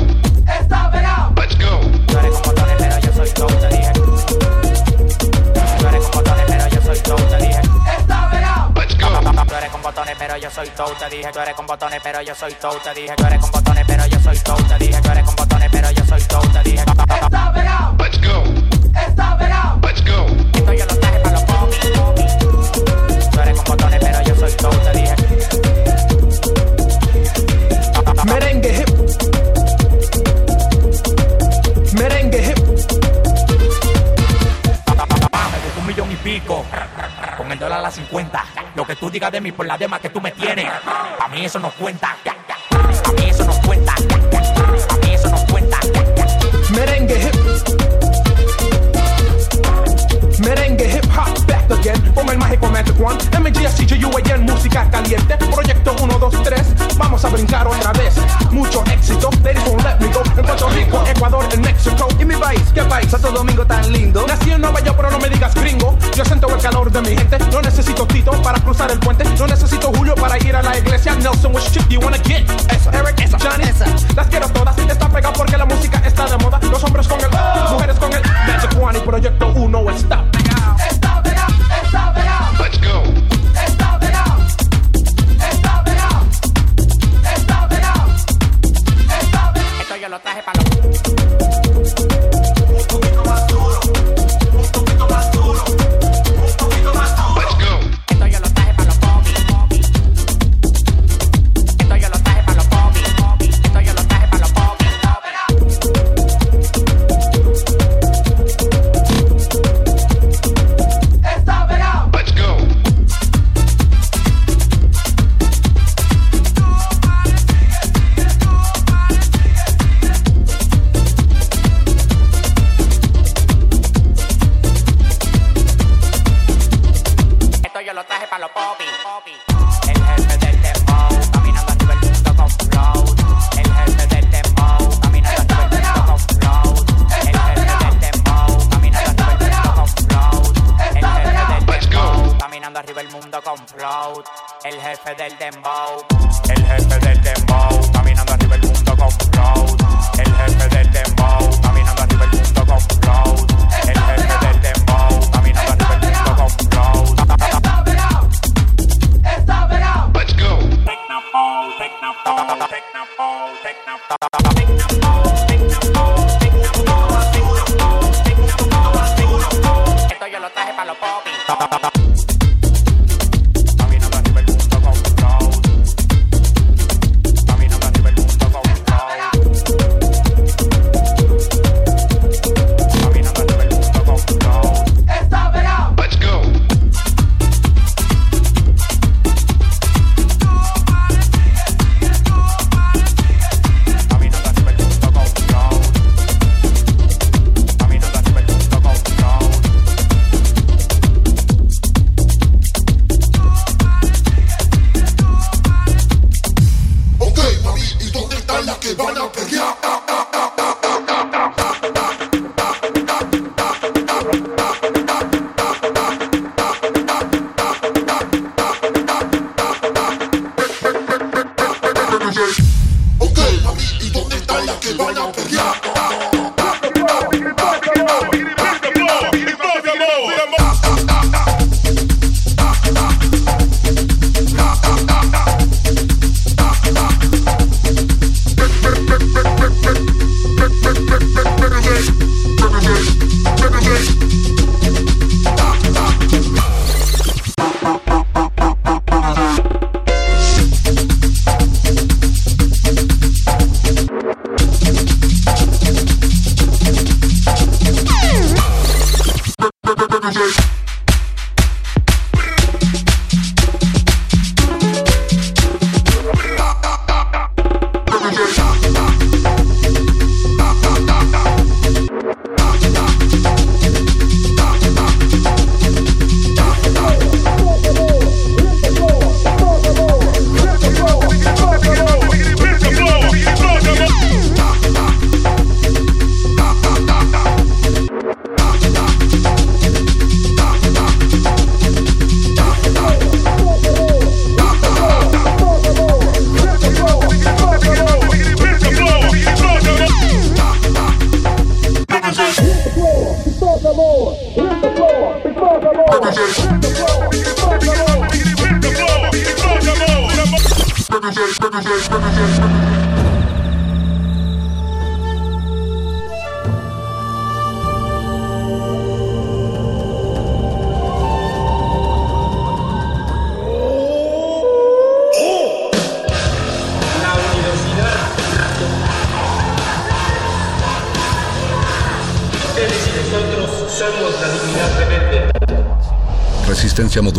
S33: Está pegado. Let's go. Tú eres con botones, pero yo soy Tou. Te dije. Tú eres con botones, pero yo soy Tou. Te dije. Está pegado. Let's go. Tú eres con botones, pero yo soy Tou. Te dije. Tú eres con botones, pero yo soy Tou. Te dije. Tú eres con botones, pero yo soy Tou. Te dije. Tú eres con tú digas de mí por la dema que tú me tienes. A mí eso no cuenta. A mí eso no cuenta. A mí eso no cuenta.
S34: Merengue hip. Merengue hip hop back again. Con el mágico Magic One. MGSTGUAN, música caliente. Proyecto 1, 2, 3. Vamos a brincar otra vez. Mucho éxito. Ladies won't let me go. En Puerto Rico, Ecuador, en México. ¿Y mi país? ¿Qué país? Santo Domingo tan lindo. Nací en Nueva York, pero no me digas gringo. Yo siento el calor de mi gente. No necesito para cruzar el puente. No necesito Julio para ir a la iglesia. Nelson, which chick do you wanna get? Esa. Eric, esa. Johnny, esa. Las quiero todas.